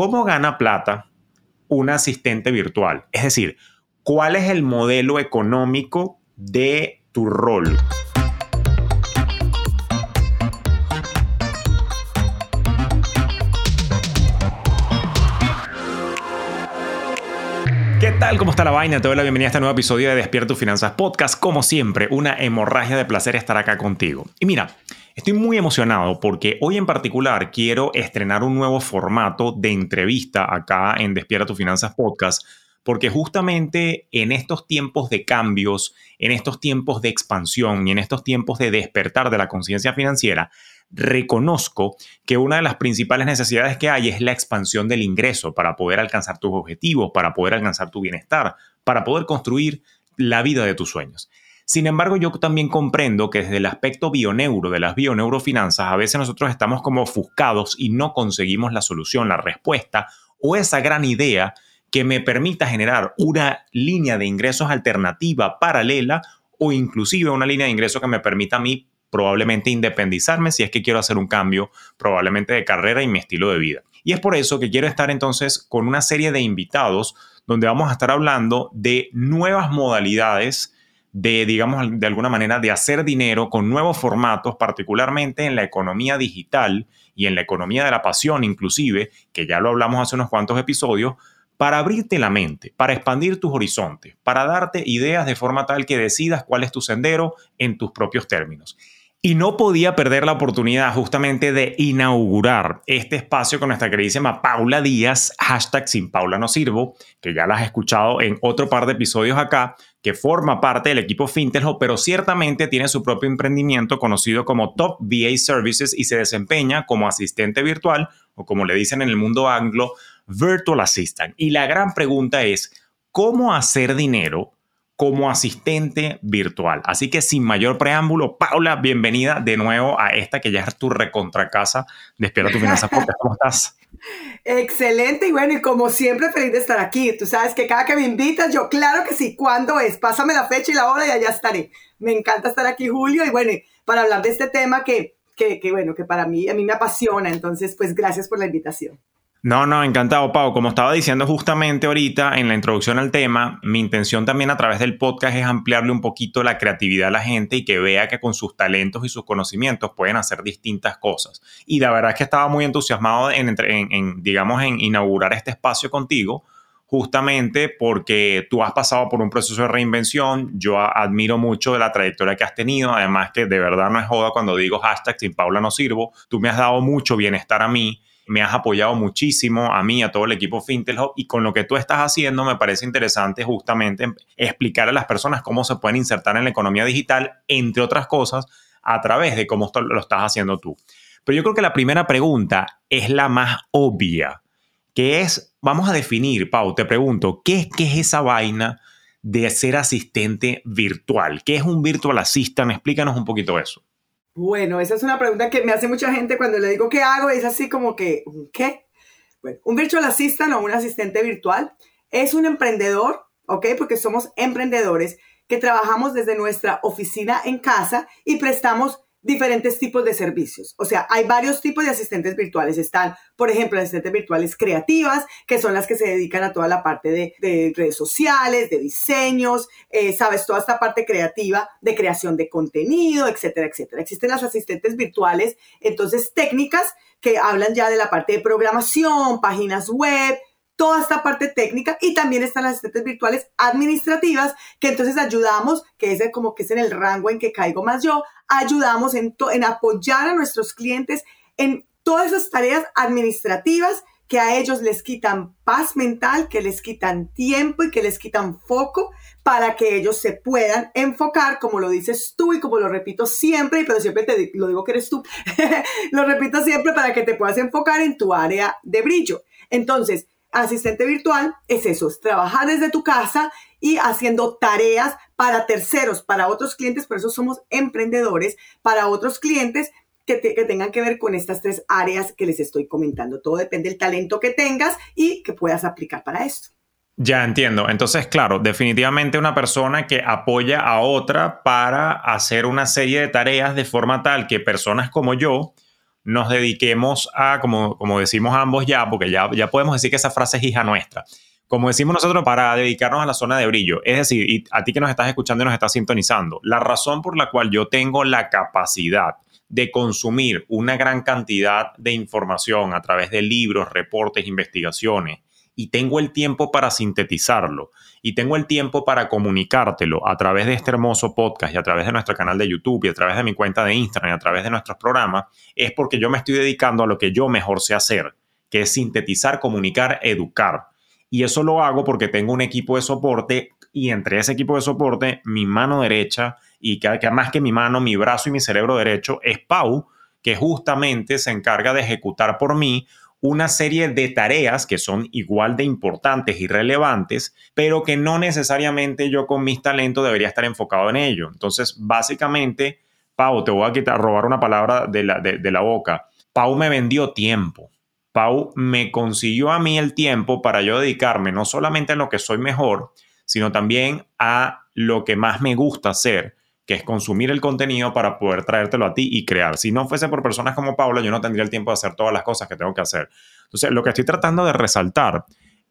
¿cómo gana plata un asistente virtual? Es decir, ¿cuál es el modelo económico de tu rol? ¿Qué tal? ¿Cómo está la vaina? Te doy la bienvenida a este nuevo episodio de Despierta tus Finanzas Podcast. Como siempre, una hemorragia de placer estar acá contigo. Y mira, estoy muy emocionado porque hoy en particular quiero estrenar un nuevo formato de entrevista acá en Despierta tus Finanzas Podcast porque justamente en estos tiempos de cambios, en estos tiempos de expansión y en estos tiempos de despertar de la conciencia financiera, reconozco que una de las principales necesidades que hay es la expansión del ingreso para poder alcanzar tus objetivos, para poder alcanzar tu bienestar, para poder construir la vida de tus sueños. Sin embargo, yo también comprendo que desde el aspecto bioneuro de las bioneurofinanzas, a veces nosotros estamos como ofuscados y no conseguimos la solución, la respuesta o esa gran idea que me permita generar una línea de ingresos alternativa paralela o inclusive una línea de ingresos que me permita a mí probablemente independizarme si es que quiero hacer un cambio probablemente de carrera y mi estilo de vida. Y es por eso que quiero estar entonces con una serie de invitados donde vamos a estar hablando de nuevas modalidades de, digamos, de alguna manera, de hacer dinero con nuevos formatos, particularmente en la economía digital y en la economía de la pasión, inclusive, que ya lo hablamos hace unos cuantos episodios, para abrirte la mente, para expandir tus horizontes, para darte ideas de forma tal que decidas cuál es tu sendero en tus propios términos. Y no podía perder la oportunidad justamente de inaugurar este espacio con nuestra queridísima Paula Díaz, hashtag sin Paula no sirvo, que ya la has escuchado en otro par de episodios acá, que forma parte del equipo Fintelho, pero ciertamente tiene su propio emprendimiento conocido como Top VA Services y se desempeña como asistente virtual o como le dicen en el mundo anglo, Virtual Assistant. Y la gran pregunta es, ¿cómo hacer dinero como asistente virtual. Así que sin mayor preámbulo, Paula, bienvenida de nuevo a esta que ya es tu recontracasa. Despierta tu finanzas ¿Cómo estás? Excelente y bueno, y como siempre feliz de estar aquí. Tú sabes que cada que me invitas, yo claro que sí, ¿cuándo es? Pásame la fecha y la hora y allá estaré. Me encanta estar aquí, Julio, y bueno, para hablar de este tema que, que, que bueno, que para mí, a mí me apasiona. Entonces, pues gracias por la invitación. No, no, encantado, Pau. Como estaba diciendo justamente ahorita en la introducción al tema, mi intención también a través del podcast es ampliarle un poquito la creatividad a la gente y que vea que con sus talentos y sus conocimientos pueden hacer distintas cosas. Y la verdad es que estaba muy entusiasmado en, en digamos, en inaugurar este espacio contigo, justamente porque tú has pasado por un proceso de reinvención. Yo admiro mucho de la trayectoria que has tenido. Además que de verdad no es joda cuando digo hashtag sin Paula no sirvo. Tú me has dado mucho bienestar a mí me has apoyado muchísimo a mí, a todo el equipo Fintelhub y con lo que tú estás haciendo me parece interesante justamente explicar a las personas cómo se pueden insertar en la economía digital, entre otras cosas, a través de cómo lo estás haciendo tú. Pero yo creo que la primera pregunta es la más obvia, que es, vamos a definir, Pau, te pregunto, ¿qué, qué es esa vaina de ser asistente virtual? ¿Qué es un virtual assistant? Explícanos un poquito eso. Bueno, esa es una pregunta que me hace mucha gente cuando le digo qué hago, es así como que, ¿qué? Bueno, un virtual assistant o un asistente virtual es un emprendedor, ¿ok? Porque somos emprendedores que trabajamos desde nuestra oficina en casa y prestamos diferentes tipos de servicios. O sea, hay varios tipos de asistentes virtuales. Están, por ejemplo, asistentes virtuales creativas, que son las que se dedican a toda la parte de, redes sociales, de diseños, eh, sabes, toda esta parte creativa de creación de contenido, etcétera, etcétera. Existen las asistentes virtuales, entonces técnicas que hablan ya de la parte de programación, páginas web, toda esta parte técnica y también están las asistentes virtuales administrativas que entonces ayudamos, que es como que es en el rango en que caigo más yo, ayudamos en, en apoyar a nuestros clientes en todas esas tareas administrativas que a ellos les quitan paz mental, que les quitan tiempo y que les quitan foco para que ellos se puedan enfocar, como lo dices tú y como lo repito siempre, pero siempre te lo digo que eres tú, lo repito siempre para que te puedas enfocar en tu área de brillo. Entonces, asistente virtual es eso, es trabajar desde tu casa y haciendo tareas para terceros, para otros clientes, por eso somos emprendedores, para otros clientes que, que, tengan que ver con estas tres áreas que les estoy comentando. Todo depende del talento que tengas y que puedas aplicar para esto. Ya entiendo. Entonces, claro, definitivamente una persona que apoya a otra para hacer una serie de tareas de forma tal que personas como yo, nos dediquemos a, como, como decimos ambos ya, porque ya, ya podemos decir que esa frase es hija nuestra, como decimos nosotros, para dedicarnos a la zona de brillo. Es decir, a ti que nos estás escuchando y nos estás sintonizando, la razón por la cual yo tengo la capacidad de consumir una gran cantidad de información a través de libros, reportes, investigaciones, y tengo el tiempo para sintetizarlo y tengo el tiempo para comunicártelo a través de este hermoso podcast y a través de nuestro canal de YouTube y a través de mi cuenta de Instagram y a través de nuestros programas, es porque yo me estoy dedicando a lo que yo mejor sé hacer, que es sintetizar, comunicar, educar. Y eso lo hago porque tengo un equipo de soporte y entre ese equipo de soporte, mi mano derecha y que, más que mi mano, mi brazo y mi cerebro derecho es Pau, que justamente se encarga de ejecutar por mí una serie de tareas que son igual de importantes y relevantes, pero que no necesariamente yo con mis talentos debería estar enfocado en ello. Entonces, básicamente, Pau, te voy a quitar, robar una palabra de la, de la boca. Pau me vendió tiempo. Pau me consiguió a mí el tiempo para yo dedicarme no solamente a lo que soy mejor, sino también a lo que más me gusta hacer, que es consumir el contenido para poder traértelo a ti y crear. Si no fuese por personas como Paula, yo no tendría el tiempo de hacer todas las cosas que tengo que hacer. Entonces, lo que estoy tratando de resaltar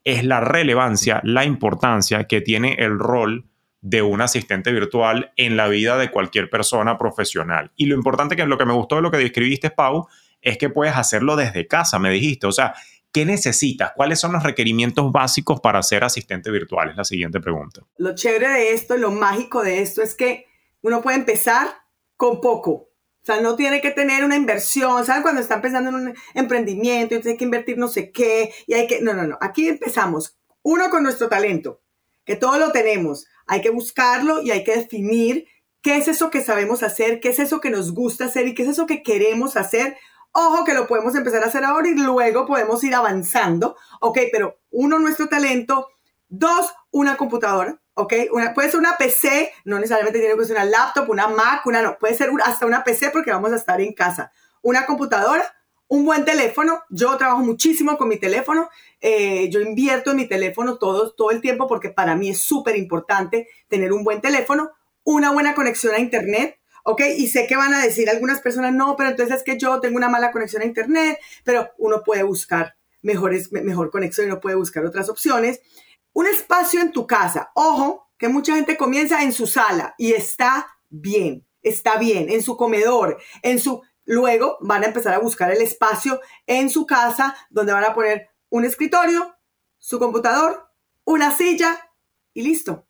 es la relevancia, la importancia que tiene el rol de un asistente virtual en la vida de cualquier persona profesional. Y lo importante que lo que me gustó de lo que describiste, Pau, es que puedes hacerlo desde casa, me dijiste. O sea, ¿qué necesitas? ¿Cuáles son los requerimientos básicos para ser asistente virtual? Es la siguiente pregunta. Lo chévere de esto, lo mágico de esto es que uno puede empezar con poco. O sea, no tiene que tener una inversión, ¿saben? Cuando están pensando en un emprendimiento, entonces hay que invertir no sé qué, y hay que... No, no, no. Aquí empezamos, uno con nuestro talento, que todo lo tenemos. Hay que buscarlo y hay que definir qué es eso que sabemos hacer, qué es eso que nos gusta hacer y qué es eso que queremos hacer. Ojo que lo podemos empezar a hacer ahora y luego podemos ir avanzando, ¿ok? Pero uno, nuestro talento. Dos, una computadora. ¿Ok? Una, puede ser una PC, no necesariamente tiene que ser una laptop, una Mac, una no, puede ser hasta una PC porque vamos a estar en casa. Una computadora, un buen teléfono, yo trabajo muchísimo con mi teléfono, eh, yo invierto en mi teléfono todo, el tiempo porque para mí es súper importante tener un buen teléfono, una buena conexión a Internet, ¿ok? Y sé que van a decir algunas personas, no, pero entonces es que yo tengo una mala conexión a Internet, pero uno puede buscar mejores, mejor conexión y uno puede buscar otras opciones un espacio en tu casa. Ojo, que mucha gente comienza en su sala y está bien, está bien, en su comedor, en su... Luego van a empezar a buscar el espacio en su casa donde van a poner un escritorio, su computador, una silla y listo.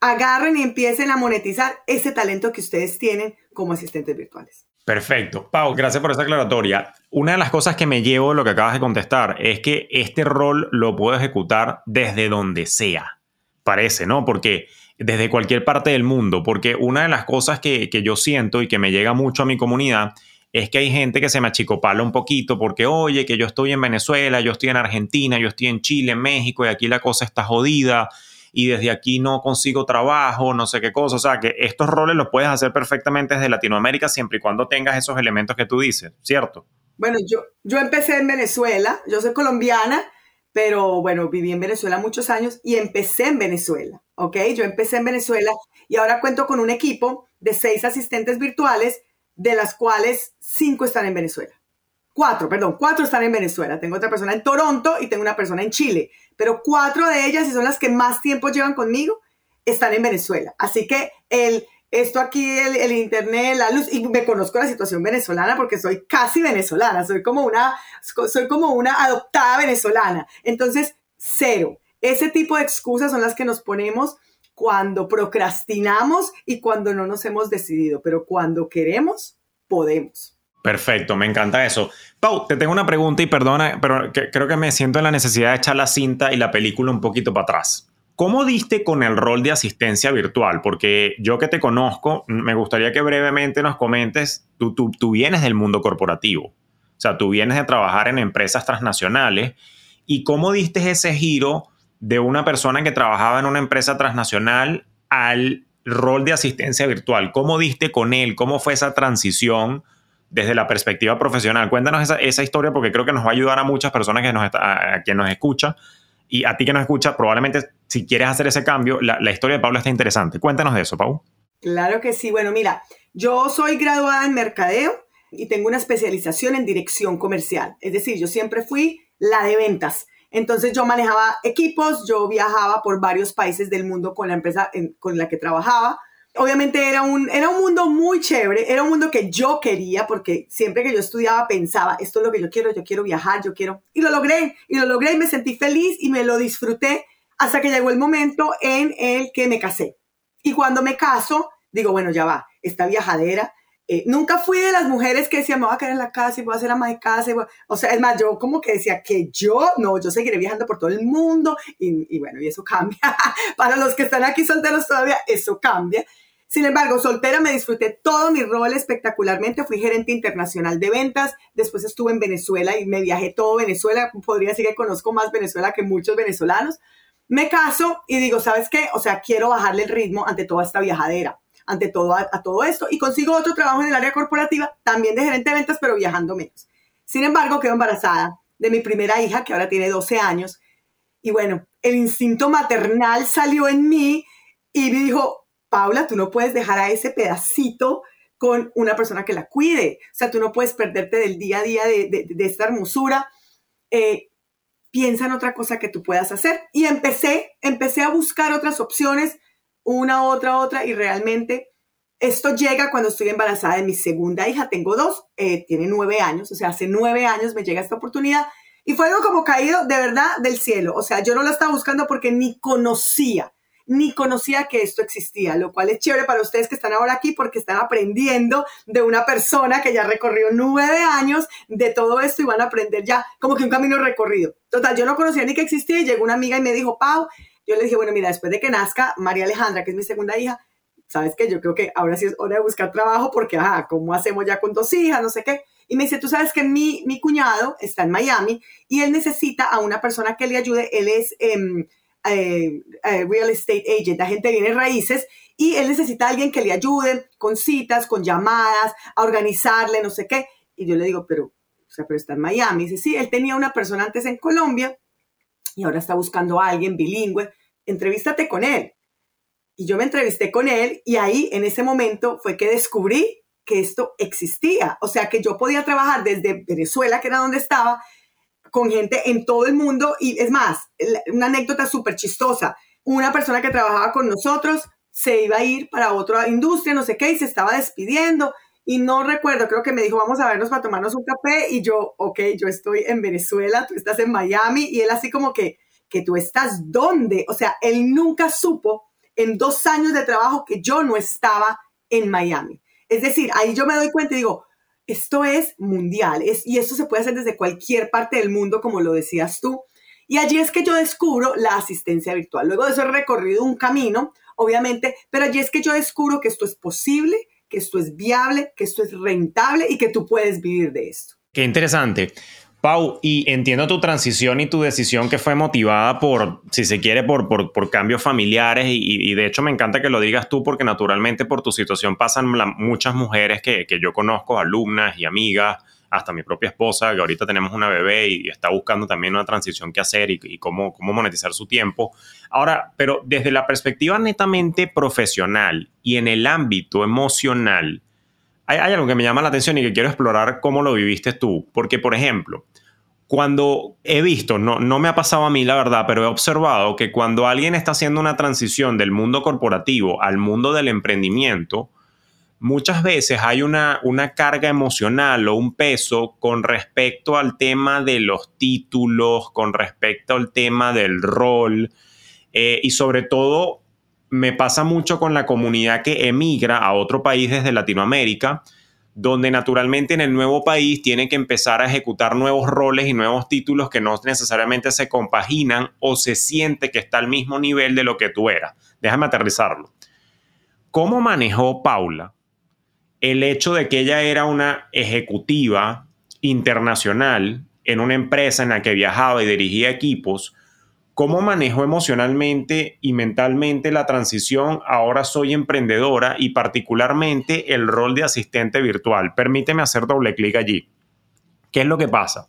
Agarren y empiecen a monetizar ese talento que ustedes tienen como asistentes virtuales. Perfecto. Pau, gracias por esa aclaratoria. Una de las cosas que me llevo de lo que acabas de contestar es que este rol lo puedo ejecutar desde donde sea. Parece, ¿no? Porque desde cualquier parte del mundo. Porque una de las cosas que, que yo siento y que me llega mucho a mi comunidad es que hay gente que se me achicopala un poquito porque, oye, que yo estoy en Venezuela, yo estoy en Argentina, yo estoy en Chile, en México y aquí la cosa está jodida y desde aquí no consigo trabajo, no sé qué cosa. O sea, que estos roles los puedes hacer perfectamente desde Latinoamérica siempre y cuando tengas esos elementos que tú dices, ¿cierto? Bueno, yo, yo empecé en Venezuela, yo soy colombiana, pero bueno, viví en Venezuela muchos años y empecé en Venezuela, ¿ok? Yo empecé en Venezuela y ahora cuento con un equipo de seis asistentes virtuales, de las cuales cinco están en Venezuela. Cuatro, perdón, cuatro están en Venezuela. Tengo otra persona en Toronto y tengo una persona en Chile pero cuatro de ellas, y son las que más tiempo llevan conmigo, están en Venezuela. Así que el, esto aquí, el, internet, la luz, y me conozco la situación venezolana porque soy casi venezolana, soy como una, soy como una adoptada venezolana. Entonces, cero. Ese tipo de excusas son las que nos ponemos cuando procrastinamos y cuando no nos hemos decidido, pero cuando queremos, podemos. Perfecto, me encanta eso. Pau, te tengo una pregunta y perdona, pero creo que me siento en la necesidad de echar la cinta y la película un poquito para atrás. ¿Cómo diste con el rol de asistencia virtual? Porque yo que te conozco, me gustaría que brevemente nos comentes, tú, tú, tú vienes del mundo corporativo, o sea, tú vienes de trabajar en empresas transnacionales y cómo diste ese giro de una persona que trabajaba en una empresa transnacional al rol de asistencia virtual. ¿Cómo diste con él? ¿Cómo fue esa transición? Desde la perspectiva profesional. Cuéntanos esa, historia porque creo que nos va a ayudar a muchas personas que nos, a, quien nos escucha y a ti que nos escucha, probablemente si quieres hacer ese cambio, la, historia de Pablo está interesante. Cuéntanos de eso, Pau. Claro que sí. Bueno, mira, yo soy graduada en mercadeo. y tengo una especialización en dirección comercial. Es decir, yo siempre fui la de ventas. Entonces yo manejaba equipos, yo viajaba por varios países del mundo con la empresa con la que trabajaba. Obviamente era un, era un mundo muy chévere, era un mundo que yo quería porque siempre que yo estudiaba pensaba, esto es lo que yo quiero, yo quiero viajar, yo quiero... Y lo logré, y lo logré y me sentí feliz y me lo disfruté hasta que llegó el momento en el que me casé. Y cuando me caso, digo, bueno, ya va, esta viajadera. Eh, nunca fui de las mujeres que decían, me voy a quedar en la casa y voy a ser ama de casa. o sea, es más, yo como que decía que yo, no, yo seguiré viajando por todo el mundo. Y, y bueno, y eso cambia. Para los que están aquí solteros todavía, eso cambia. Sin embargo, soltera me disfruté todo mi rol espectacularmente. Fui gerente internacional de ventas. Después estuve en Venezuela y me viajé todo Venezuela. Podría decir que conozco más Venezuela que muchos venezolanos. Me caso y digo, ¿sabes qué? O sea, quiero bajarle el ritmo ante toda esta viajadera, ante todo, a, todo esto. Y consigo otro trabajo en el área corporativa, también de gerente de ventas, pero viajando menos. Sin embargo, quedo embarazada de mi primera hija, que ahora tiene 12 años. Y bueno, el instinto maternal salió en mí y me dijo, Paula, tú no puedes dejar a ese pedacito con una persona que la cuide. O sea, tú no puedes perderte del día a día de, esta hermosura. Eh, piensa en otra cosa que tú puedas hacer. Y empecé, empecé a buscar otras opciones, una, otra, otra, y realmente esto llega cuando estoy embarazada de mi segunda hija. Tengo dos, eh, tiene nueve años, o sea, hace nueve años me llega esta oportunidad. Y fue algo como caído de verdad del cielo. O sea, yo no lo estaba buscando porque ni conocía ni conocía que esto existía, lo cual es chévere para ustedes que están ahora aquí porque están aprendiendo de una persona que ya recorrió nueve años de todo esto y van a aprender ya como que un camino recorrido. Total, yo no conocía ni que existía y llegó una amiga y me dijo, Pau, yo le dije, bueno, mira, después de que nazca María Alejandra, que es mi segunda hija, sabes que yo creo que ahora sí es hora de buscar trabajo porque, ajá, ¿cómo hacemos ya con dos hijas? No sé qué. Y me dice, tú sabes que mi, mi cuñado está en Miami y él necesita a una persona que le ayude. Él es... Em, eh, eh, real estate agent, la gente viene raíces y él necesita a alguien que le ayude con citas, con llamadas, a organizarle, no sé qué. Y yo le digo, pero, o sea, pero está en Miami. Dice, sí, él tenía una persona antes en Colombia y ahora está buscando a alguien bilingüe. Entrevístate con él. Y yo me entrevisté con él y ahí, en ese momento, fue que descubrí que esto existía. O sea, que yo podía trabajar desde Venezuela, que era donde estaba, con gente en todo el mundo. Y es más, una anécdota súper chistosa. Una persona que trabajaba con nosotros se iba a ir para otra industria, no sé qué, y se estaba despidiendo. Y no recuerdo, creo que me dijo, vamos a vernos para tomarnos un café. Y yo, ok, yo estoy en Venezuela, tú estás en Miami. Y él así como que, que tú estás dónde? O sea, él nunca supo en dos años de trabajo que yo no estaba en Miami. Es decir, ahí yo me doy cuenta y digo, esto es mundial y esto se puede hacer desde cualquier parte del mundo, como lo decías tú. Y allí es que yo descubro la asistencia virtual. Luego de eso he recorrido un camino, obviamente, pero allí es que yo descubro que esto es posible, que esto es viable, que esto es rentable y que tú puedes vivir de esto. Qué interesante. Pau, y entiendo tu transición y tu decisión que fue motivada por, si se quiere, por, por, cambios familiares y, de hecho me encanta que lo digas tú porque naturalmente por tu situación pasan muchas mujeres que, que, yo conozco, alumnas y amigas, hasta mi propia esposa, que ahorita tenemos una bebé y está buscando también una transición que hacer y, y cómo, cómo monetizar su tiempo. Ahora, pero desde la perspectiva netamente profesional y en el ámbito emocional, hay, algo que me llama la atención y que quiero explorar cómo lo viviste tú. Porque, por ejemplo, cuando he visto, no, no me ha pasado a mí la verdad, pero he observado que cuando alguien está haciendo una transición del mundo corporativo al mundo del emprendimiento, muchas veces hay una, una carga emocional o un peso con respecto al tema de los títulos, con respecto al tema del rol eh, y sobre todo me pasa mucho con la comunidad que emigra a otro país desde Latinoamérica, donde naturalmente en el nuevo país tiene que empezar a ejecutar nuevos roles y nuevos títulos que no necesariamente se compaginan o se siente que está al mismo nivel de lo que tú eras. Déjame aterrizarlo. ¿Cómo manejó Paula el hecho de que ella era una ejecutiva internacional en una empresa en la que viajaba y dirigía equipos? ¿Cómo manejo emocionalmente y mentalmente la transición? Ahora soy emprendedora y particularmente el rol de asistente virtual. Permíteme hacer doble clic allí. ¿Qué es lo que pasa?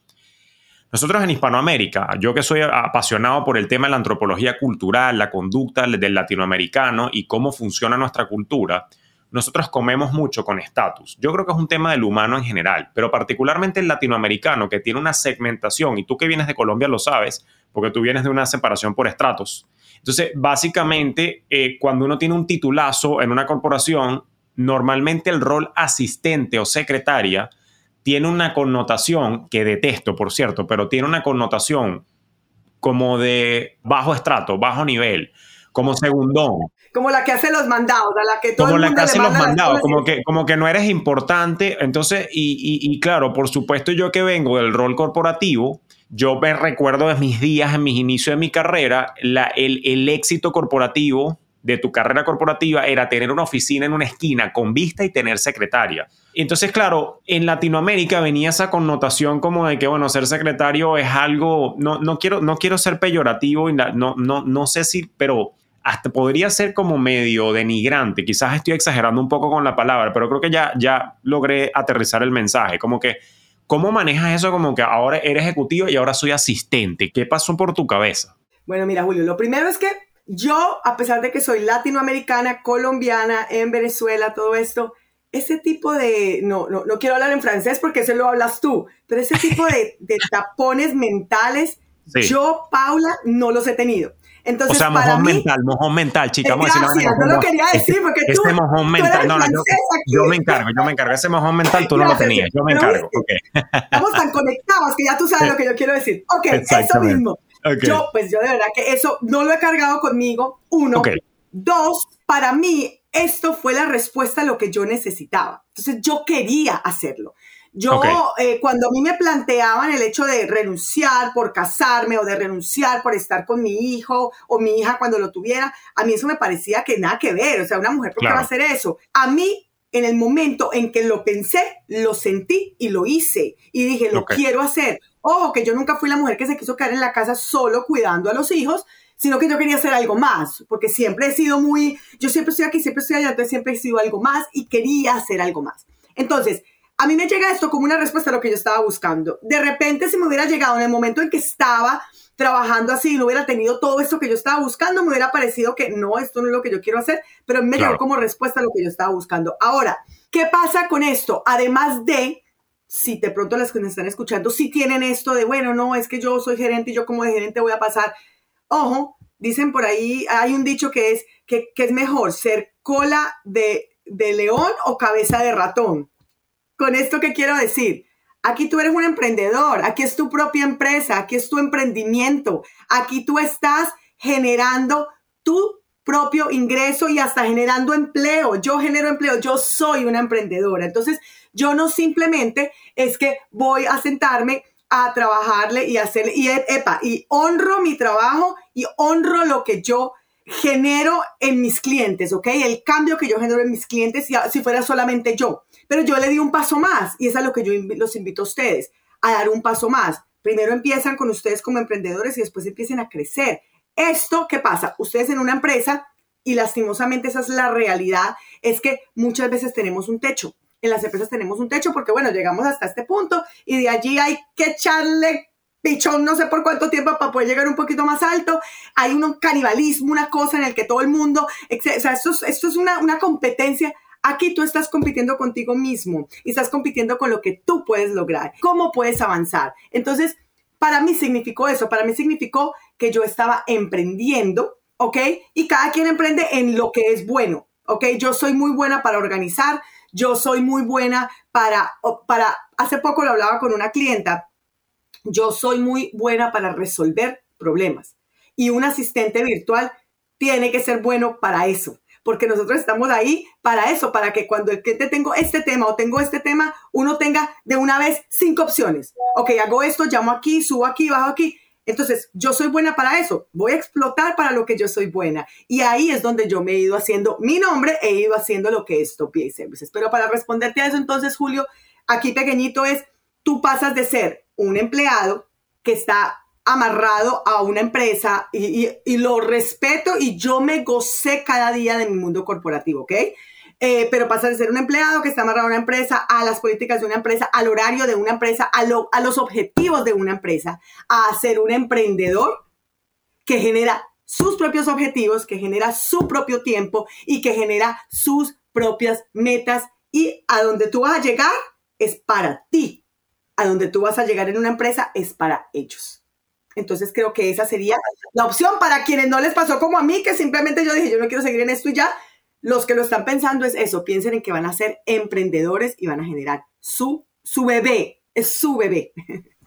Nosotros en Hispanoamérica, yo que soy apasionado por el tema de la antropología cultural, la conducta del latinoamericano y cómo funciona nuestra cultura, nosotros comemos mucho con estatus. Yo creo que es un tema del humano en general, pero particularmente el latinoamericano que tiene una segmentación, y tú que vienes de Colombia lo sabes, porque tú vienes de una separación por estratos. Entonces, básicamente, eh, cuando uno tiene un titulazo en una corporación, normalmente el rol asistente o secretaria tiene una connotación que detesto, por cierto, pero tiene una connotación como de bajo estrato, bajo nivel, como segundón. Como la que hace los mandados, a la que todo como el la mundo que hace le los manda mandados, como que, como que no eres importante. Entonces, y, y- y claro, por supuesto, yo que vengo del rol corporativo, yo me recuerdo de mis días, en mis inicios de mi carrera, la- el, el éxito corporativo de tu carrera corporativa era tener una oficina en una esquina con vista y tener secretaria. Entonces, claro, en Latinoamérica venía esa connotación como de que, bueno, ser secretario es algo, no, no, quiero, no quiero ser peyorativo, y la- no, no, no sé si, pero hasta podría ser como medio denigrante. Quizás estoy exagerando un poco con la palabra, pero creo que ya, ya logré aterrizar el mensaje. Como que, ¿cómo manejas eso como que ahora eres ejecutivo y ahora soy asistente? ¿Qué pasó por tu cabeza? Bueno, mira, Julio, lo primero es que yo, a pesar de que soy latinoamericana, colombiana, en Venezuela, todo esto, ese tipo de, no, no, no quiero hablar en francés porque eso lo hablas tú, pero ese tipo de, de tapones mentales, Sí. yo, Paula, no los he tenido. O Entonces, sea, para mojón mí, mental, mojón mental, chica. Vamos a Gracias, así, no lo quería decir porque tú- Ese mojón mental, no, no, yo, yo me encargo, yo me encargo. Ese mojón mental tú no lo Gracias, tenías, yo me encargo. viste, ok. estamos tan conectados que ya tú sabes lo que yo quiero decir. Ok, eso mismo. Ok. Yo, pues yo de verdad que eso no lo he cargado conmigo. Uno. Ok. Dos, para mí esto fue la respuesta a lo que yo necesitaba. Entonces yo quería hacerlo. Yo, eh, cuando a mí me planteaban el hecho de renunciar por casarme o de renunciar por estar con mi hijo o mi hija cuando lo tuviera, a mí eso me parecía que nada que ver. O sea, una mujer, ¿por qué Claro. va a hacer eso? A mí, en el momento en que lo pensé, lo sentí y lo hice. Y dije, lo Ok. quiero hacer. Ojo, que yo nunca fui la mujer que se quiso quedar en la casa solo cuidando a los hijos, sino que yo quería hacer algo más, porque siempre he sido muy, yo siempre estoy aquí, siempre estoy allá, entonces siempre he sido algo más y quería hacer algo más. Entonces, a mí me llega esto como una respuesta a lo que yo estaba buscando. De repente, si me hubiera llegado en el momento en que estaba trabajando así y no hubiera tenido todo esto que yo estaba buscando, me hubiera parecido que no, esto no es lo que yo quiero hacer, pero me Claro. llegó como respuesta a lo que yo estaba buscando. Ahora, ¿qué pasa con esto? Además de, si de pronto las que nos están escuchando, si tienen esto de, bueno, no, es que yo soy gerente y yo como de gerente voy a pasar. Ojo, dicen por ahí, hay un dicho que es que, que es mejor ser cola de, de león o cabeza de ratón. Con esto, ¿qué quiero decir? Aquí tú eres un emprendedor, aquí es tu propia empresa, aquí es tu emprendimiento, aquí tú estás generando tu propio ingreso y hasta generando empleo. Yo genero empleo, yo soy una emprendedora. Entonces, yo no simplemente es que voy a sentarme a trabajarle y hacerle, y epa, y honro mi trabajo y honro lo que yo genero en mis clientes, ¿ok? El cambio que yo genero en mis clientes, si, si fuera solamente yo. Pero yo le di un paso más y es a lo que yo los invito a ustedes, a dar un paso más. Primero empiezan con ustedes como emprendedores y después empiecen a crecer. Esto, ¿qué pasa? Ustedes en una empresa, y lastimosamente esa es la realidad, es que muchas veces tenemos un techo. En las empresas tenemos un techo porque, bueno, llegamos hasta este punto y de allí hay que echarle pichón no sé por cuánto tiempo para poder llegar un poquito más alto. Hay un canibalismo, una cosa en el que todo el mundo, o sea, esto es, esto es una, una competencia. Aquí tú estás compitiendo contigo mismo y estás compitiendo con lo que tú puedes lograr, cómo puedes avanzar. Entonces, para mí significó eso, para mí significó que yo estaba emprendiendo, ¿ok? Y cada quien emprende en lo que es bueno, ¿ok? Yo soy muy buena para organizar, yo soy muy buena para, para, hace poco lo hablaba con una clienta, yo soy muy buena para resolver problemas. Y un asistente virtual tiene que ser bueno para eso, porque nosotros estamos ahí para eso, para que cuando el cliente tengo este tema o tengo este tema, uno tenga de una vez cinco opciones. Ok, hago esto, llamo aquí, subo aquí, bajo aquí. Entonces, yo soy buena para eso. Voy a explotar para lo que yo soy buena. Y ahí es donde yo me he ido haciendo mi nombre, he ido haciendo lo que es Topia y Services. Pero para responderte a eso, entonces, Julio, aquí pequeñito es, tú pasas de ser un empleado que está amarrado a una empresa y, y- lo respeto y yo me gocé cada día de mi mundo corporativo, ¿ok? Eh, pero pasa de ser un empleado que está amarrado a una empresa, a las políticas de una empresa, al horario de una empresa, a, lo- a los objetivos de una empresa, a ser un emprendedor que genera sus propios objetivos, que genera su propio tiempo y que genera sus propias metas y a donde tú vas a llegar es para ti. A donde tú vas a llegar en una empresa es para ellos. Entonces creo que esa sería la opción para quienes no les pasó como a mí, que simplemente yo dije, yo no quiero seguir en esto y ya. Los que lo están pensando es eso, piensen en que van a ser emprendedores y van a generar su, su bebé, es su bebé.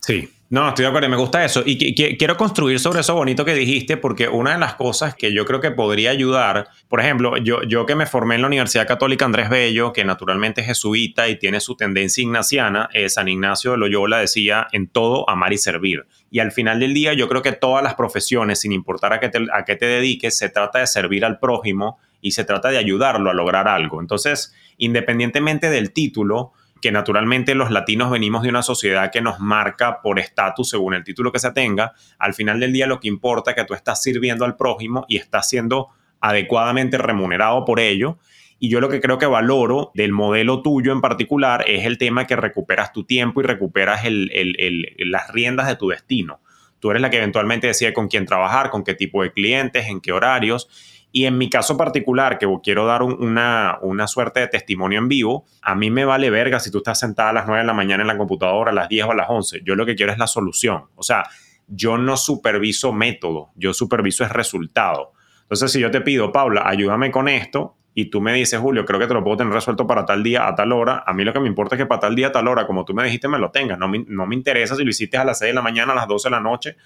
Sí, no, estoy de acuerdo, me gusta eso. Y quiero construir sobre eso bonito que dijiste, porque una de las cosas que yo creo que podría ayudar, por ejemplo, yo, yo que me formé en la Universidad Católica Andrés Bello, que naturalmente es jesuita y tiene su tendencia ignaciana, eh, San Ignacio de Loyola decía en todo amar y servir. Y al final del día, yo creo que todas las profesiones, sin importar a qué a qué te dediques, se trata de servir al prójimo y se trata de ayudarlo a lograr algo. Entonces, independientemente del título, que naturalmente los latinos venimos de una sociedad que nos marca por estatus según el título que se tenga, al final del día lo que importa es que tú estás sirviendo al prójimo y estás siendo adecuadamente remunerado por ello. Y yo lo que creo que valoro del modelo tuyo en particular es el tema que recuperas tu tiempo y recuperas las riendas de tu destino. Tú eres la que eventualmente decide con quién trabajar, con qué tipo de clientes, en qué horarios. Y en mi caso particular, que quiero dar una, una, suerte de testimonio en vivo, a mí me vale verga si tú estás sentada a las 9 de la mañana en la computadora, a las 10 o a las 11. Yo lo que quiero es la solución. O sea, yo no superviso método, yo superviso es resultado. Entonces, si yo te pido, Paula, ayúdame con esto, y tú me dices, Julio, creo que te lo puedo tener resuelto para tal día, a tal hora, a mí lo que me importa es que para tal día, a tal hora, como tú me dijiste, me lo tengas. No me, no me interesa si lo hiciste a las 6 de la mañana, a las 12 de la noche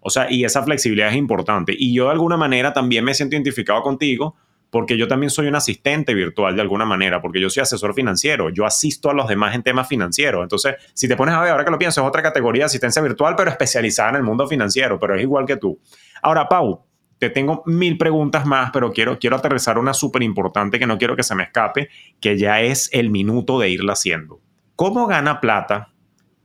o sea, y esa flexibilidad es importante. Y yo de alguna manera también me siento identificado contigo porque yo también soy un asistente virtual de alguna manera, porque yo soy asesor financiero, yo asisto a los demás en temas financieros. Entonces, si te pones a ver, ahora que lo pienso, es otra categoría de asistencia virtual, pero especializada en el mundo financiero, pero es igual que tú. Ahora, Pau, te tengo mil preguntas más, pero quiero, quiero aterrizar una súper importante que no quiero que se me escape, que ya es el minuto de irla haciendo. ¿Cómo gana plata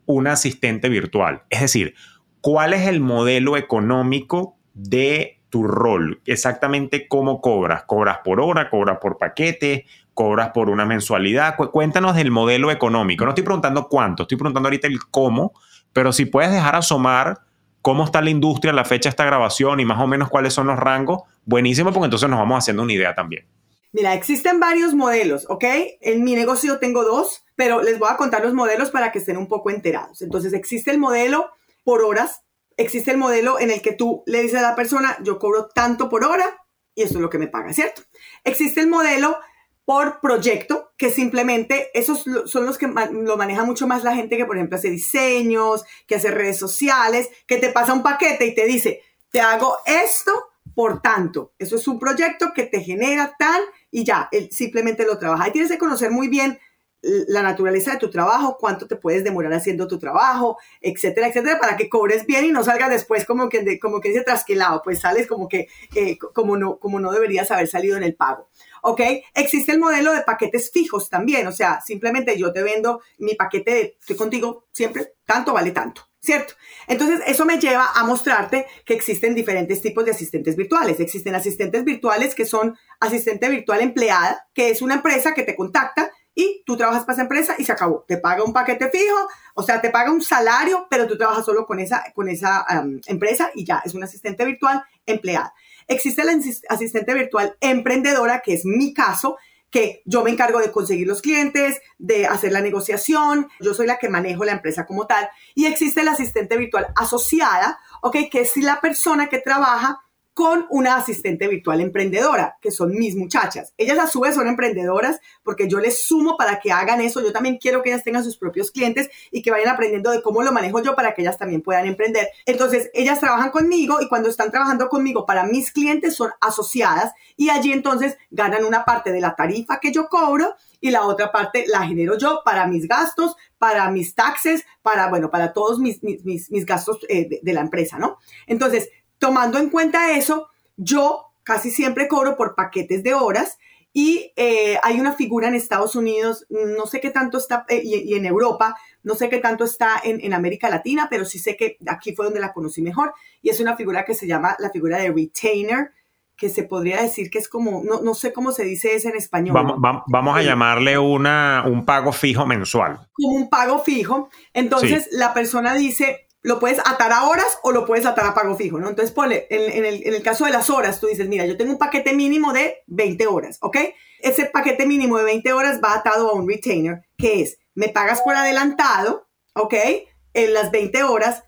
un asistente virtual? Es decir, ¿cuál es el modelo económico de tu rol? Exactamente cómo cobras. ¿Cobras por hora? ¿Cobras por paquete? ¿Cobras por una mensualidad? Cuéntanos del modelo económico. No estoy preguntando cuánto, estoy preguntando ahorita el cómo, pero si puedes dejar asomar cómo está la industria a la fecha de esta grabación y más o menos cuáles son los rangos, buenísimo, porque entonces nos vamos haciendo una idea también. Mira, existen varios modelos, ¿ok? En mi negocio tengo dos, pero les voy a contar los modelos para que estén un poco enterados. Entonces, existe el modelo por horas. Existe el modelo en el que tú le dices a la persona, yo cobro tanto por hora y eso es lo que me paga, ¿cierto? Existe el modelo por proyecto, que simplemente esos son los que lo maneja mucho más la gente que, por ejemplo, hace diseños, que hace redes sociales, que te pasa un paquete y te dice, te hago esto por tanto. Eso es un proyecto que te genera tal y ya, él simplemente lo trabaja. Y tienes que conocer muy bien la naturaleza de tu trabajo, cuánto te puedes demorar haciendo tu trabajo, etcétera, etcétera, para que cobres bien y no salgas después como que, como que dice trasquilado, pues sales como que, eh, como, no, como no deberías haber salido en el pago. ¿Ok? Existe el modelo de paquetes fijos también, o sea, simplemente yo te vendo mi paquete de, estoy contigo siempre, tanto vale tanto. ¿Cierto? Entonces, eso me lleva a mostrarte que existen diferentes tipos de asistentes virtuales. Existen asistentes virtuales que son asistente virtual empleada, que es una empresa que te contacta y tú trabajas para esa empresa y se acabó. Te paga un paquete fijo, o sea, te paga un salario, pero tú trabajas solo con esa, con esa empresa y ya, es un asistente virtual empleada. Existe la asistente virtual emprendedora, que es mi caso, que yo me encargo de conseguir los clientes, de hacer la negociación, yo soy la que manejo la empresa como tal. Y existe la asistente virtual asociada, ¿ok? Que es la persona que trabaja con una asistente virtual emprendedora, que son mis muchachas. Ellas a su vez son emprendedoras porque yo les sumo para que hagan eso. Yo también quiero que ellas tengan sus propios clientes y que vayan aprendiendo de cómo lo manejo yo para que ellas también puedan emprender. Entonces, ellas trabajan conmigo y cuando están trabajando conmigo para mis clientes son asociadas y allí entonces ganan una parte de la tarifa que yo cobro y la otra parte la genero yo para mis gastos, para mis taxes, para, bueno, para todos mis, mis, gastos eh, de la empresa, ¿no? Entonces, tomando en cuenta eso, yo casi siempre cobro por paquetes de horas y eh, hay una figura en Estados Unidos, no sé qué tanto está, eh, y, en Europa, no sé qué tanto está en, América Latina, pero sí sé que aquí fue donde la conocí mejor, y es una figura que se llama la figura de retainer, que se podría decir que es como, no, no sé cómo se dice eso en español. Vamos, a llamarle una, un pago fijo mensual. Como un pago fijo. Entonces, la persona dice, lo puedes atar a horas o lo puedes atar a pago fijo, ¿no? Entonces, ponle, en, el, caso de las horas, tú dices, mira, yo tengo un paquete mínimo de 20 horas, ¿ok? Ese paquete mínimo de 20 horas va atado a un retainer, que es, me pagas por adelantado, ¿ok? En las 20 horas.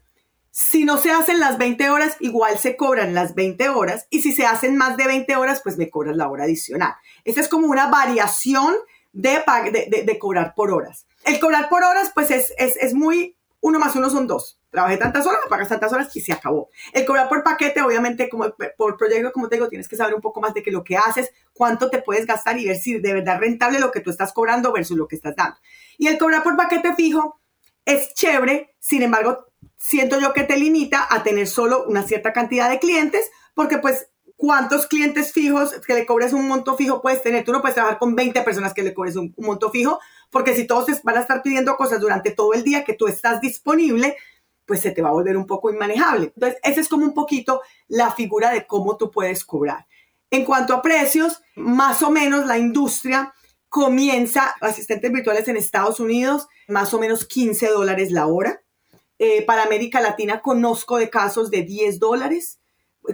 Si no se hacen las 20 horas, igual se cobran las 20 horas. Y si se hacen más de 20 horas, pues me cobras la hora adicional. Esa es como una variación de, de, de, cobrar por horas. El cobrar por horas, pues es, es, es muy, uno más uno son dos trabajé tantas horas, me pagas tantas horas y se acabó. El cobrar por paquete, obviamente, como por proyecto, como te digo, tienes que saber un poco más de que lo que haces, cuánto te puedes gastar y ver si de verdad rentable lo que tú estás cobrando versus lo que estás dando. Y el cobrar por paquete fijo es chévere, sin embargo, siento yo que te limita a tener solo una cierta cantidad de clientes, porque pues cuántos clientes fijos que le cobres un monto fijo puedes tener. Tú no puedes trabajar con 20 personas que le cobres un, un monto fijo, porque si todos van a estar pidiendo cosas durante todo el día que tú estás disponible, pues se te va a volver un poco inmanejable. Entonces, esa es como un poquito la figura de cómo tú puedes cobrar. En cuanto a precios, más o menos la industria comienza, asistentes virtuales en Estados Unidos, más o menos 15 dólares la hora. Eh, para América Latina conozco de casos de 10 dólares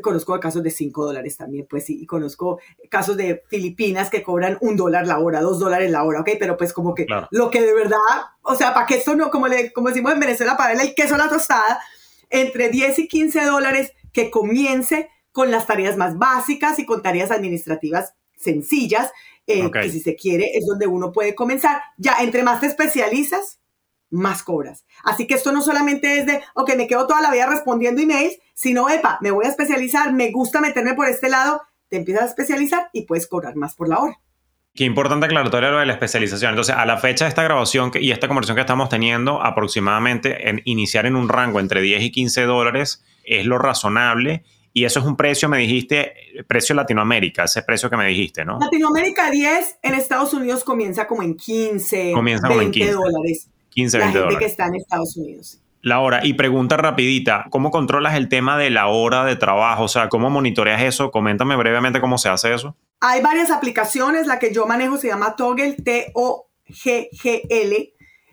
conozco casos de 5 dólares también, pues sí, y conozco casos de Filipinas que cobran un dólar la hora, dos dólares la hora, ¿ok? Pero pues como que lo que de verdad, o sea, para que esto no, como, le, como decimos en Venezuela, para el queso a la tostada, entre 10 y 15 dólares que comience con las tareas más básicas y con tareas administrativas sencillas, eh, que si se quiere es donde uno puede comenzar. Ya, entre más te especializas, más cobras. Así que esto no solamente es de, ok, me quedo toda la vida respondiendo emails, sino, epa, me voy a especializar, me gusta meterme por este lado, te empiezas a especializar y puedes cobrar más por la hora. Qué importante aclaratoria lo de la especialización. Entonces, a la fecha de esta grabación y esta conversación que estamos teniendo, aproximadamente en iniciar en un rango entre 10 y 15 dólares es lo razonable. Y eso es un precio, me dijiste, precio Latinoamérica, ese precio que me dijiste, ¿no? Latinoamérica 10, en Estados Unidos comienza como en 15, comienza 20 como en 15. dólares. 15, 20 la que está en Estados Unidos. La hora. Y pregunta rapidita, ¿cómo controlas el tema de la hora de trabajo? O sea, ¿cómo monitoreas eso? Coméntame brevemente cómo se hace eso. Hay varias aplicaciones, la que yo manejo se llama Toggle, T-O-G-G-L.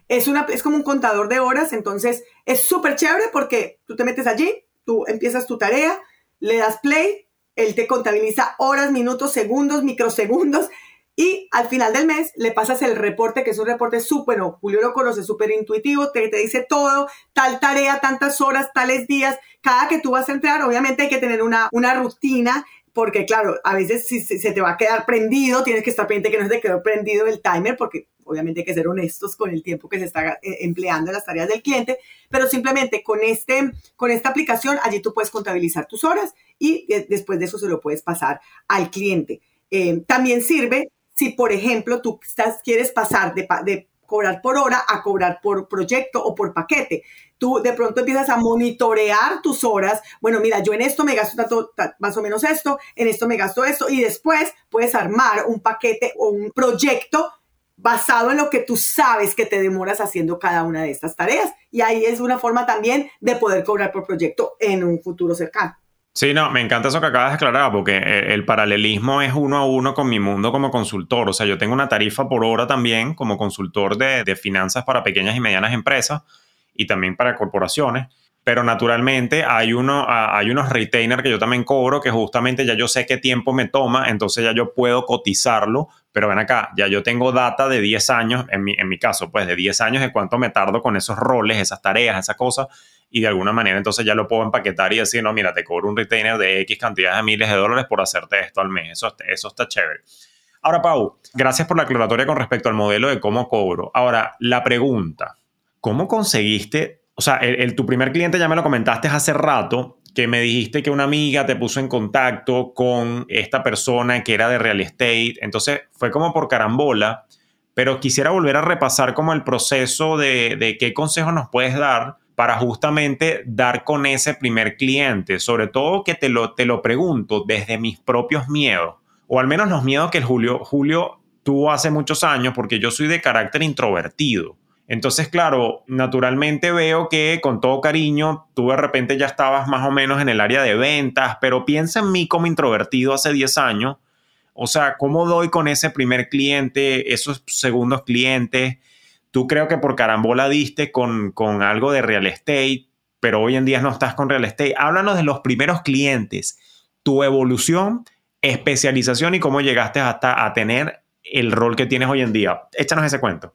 Es, una, es como un contador de horas, entonces es súper chévere porque tú te metes allí, tú empiezas tu tarea, le das play, él te contabiliza horas, minutos, segundos, microsegundos y al final del mes le pasas el reporte, que es un reporte súper, bueno, Julio lo conoce, súper intuitivo, te, te dice todo, tal tarea, tantas horas, tales días. Cada que tú vas a entrar, obviamente hay que tener una, una rutina porque claro, a veces si, se te va a quedar prendido, tienes que estar pendiente que no se te quedó prendido el timer, porque obviamente hay que ser honestos con el tiempo que se está eh, empleando en las tareas del cliente, pero simplemente con, este, con esta aplicación, allí tú puedes contabilizar tus horas y eh, después de eso se lo puedes pasar al cliente. Eh, también sirve si, por ejemplo, tú estás, quieres pasar de, de cobrar por hora a cobrar por proyecto o por paquete. Tú de pronto empiezas a monitorear tus horas. Bueno, mira, yo en esto me gasto tanto, más o menos esto, en esto me gasto esto, y después puedes armar un paquete o un proyecto basado en lo que tú sabes que te demoras haciendo cada una de estas tareas. Y ahí es una forma también de poder cobrar por proyecto en un futuro cercano. Sí, no, me encanta eso que acabas de aclarar, porque eh, el paralelismo es uno a uno con mi mundo como consultor. O sea, yo tengo una tarifa por hora también como consultor de, de finanzas para pequeñas y medianas empresas y también para corporaciones. Pero naturalmente hay, uno, hay unos retainers que yo también cobro que justamente ya yo sé qué tiempo me toma, entonces ya yo puedo cotizarlo. Pero ven acá, ya yo tengo data de 10 años, en mi, en mi caso, pues de 10 años de cuánto me tardo con esos roles, esas tareas, esas cosas y de alguna manera entonces ya lo puedo empaquetar y decir, no, mira, te cobro un retainer de X cantidad de miles de dólares por hacerte esto al mes. Eso, eso está chévere. Ahora, Pau, gracias por la aclaratoria con respecto al modelo de cómo cobro. Ahora, la pregunta, ¿cómo conseguiste? O sea, el, tu primer cliente ya me lo comentaste hace rato, que me dijiste que una amiga te puso en contacto con esta persona que era de real estate. Entonces, fue como por carambola, pero quisiera volver a repasar como el proceso de, de qué consejo nos puedes dar para justamente dar con ese primer cliente, sobre todo que te lo, te lo pregunto desde mis propios miedos, o al menos los miedos que Julio, Julio tuvo hace muchos años, porque yo soy de carácter introvertido. Entonces, claro, naturalmente veo que con todo cariño, tú de repente ya estabas más o menos en el área de ventas, pero piensa en mí como introvertido hace 10 años. O sea, ¿cómo doy con ese primer cliente, esos segundos clientes? Tú creo que por carambola diste con, con algo de real estate. pero hoy en día no estás con real estate. Háblanos de los primeros clientes, tu evolución, especialización y cómo llegaste hasta a tener el rol que tienes hoy en día. Échanos ese cuento.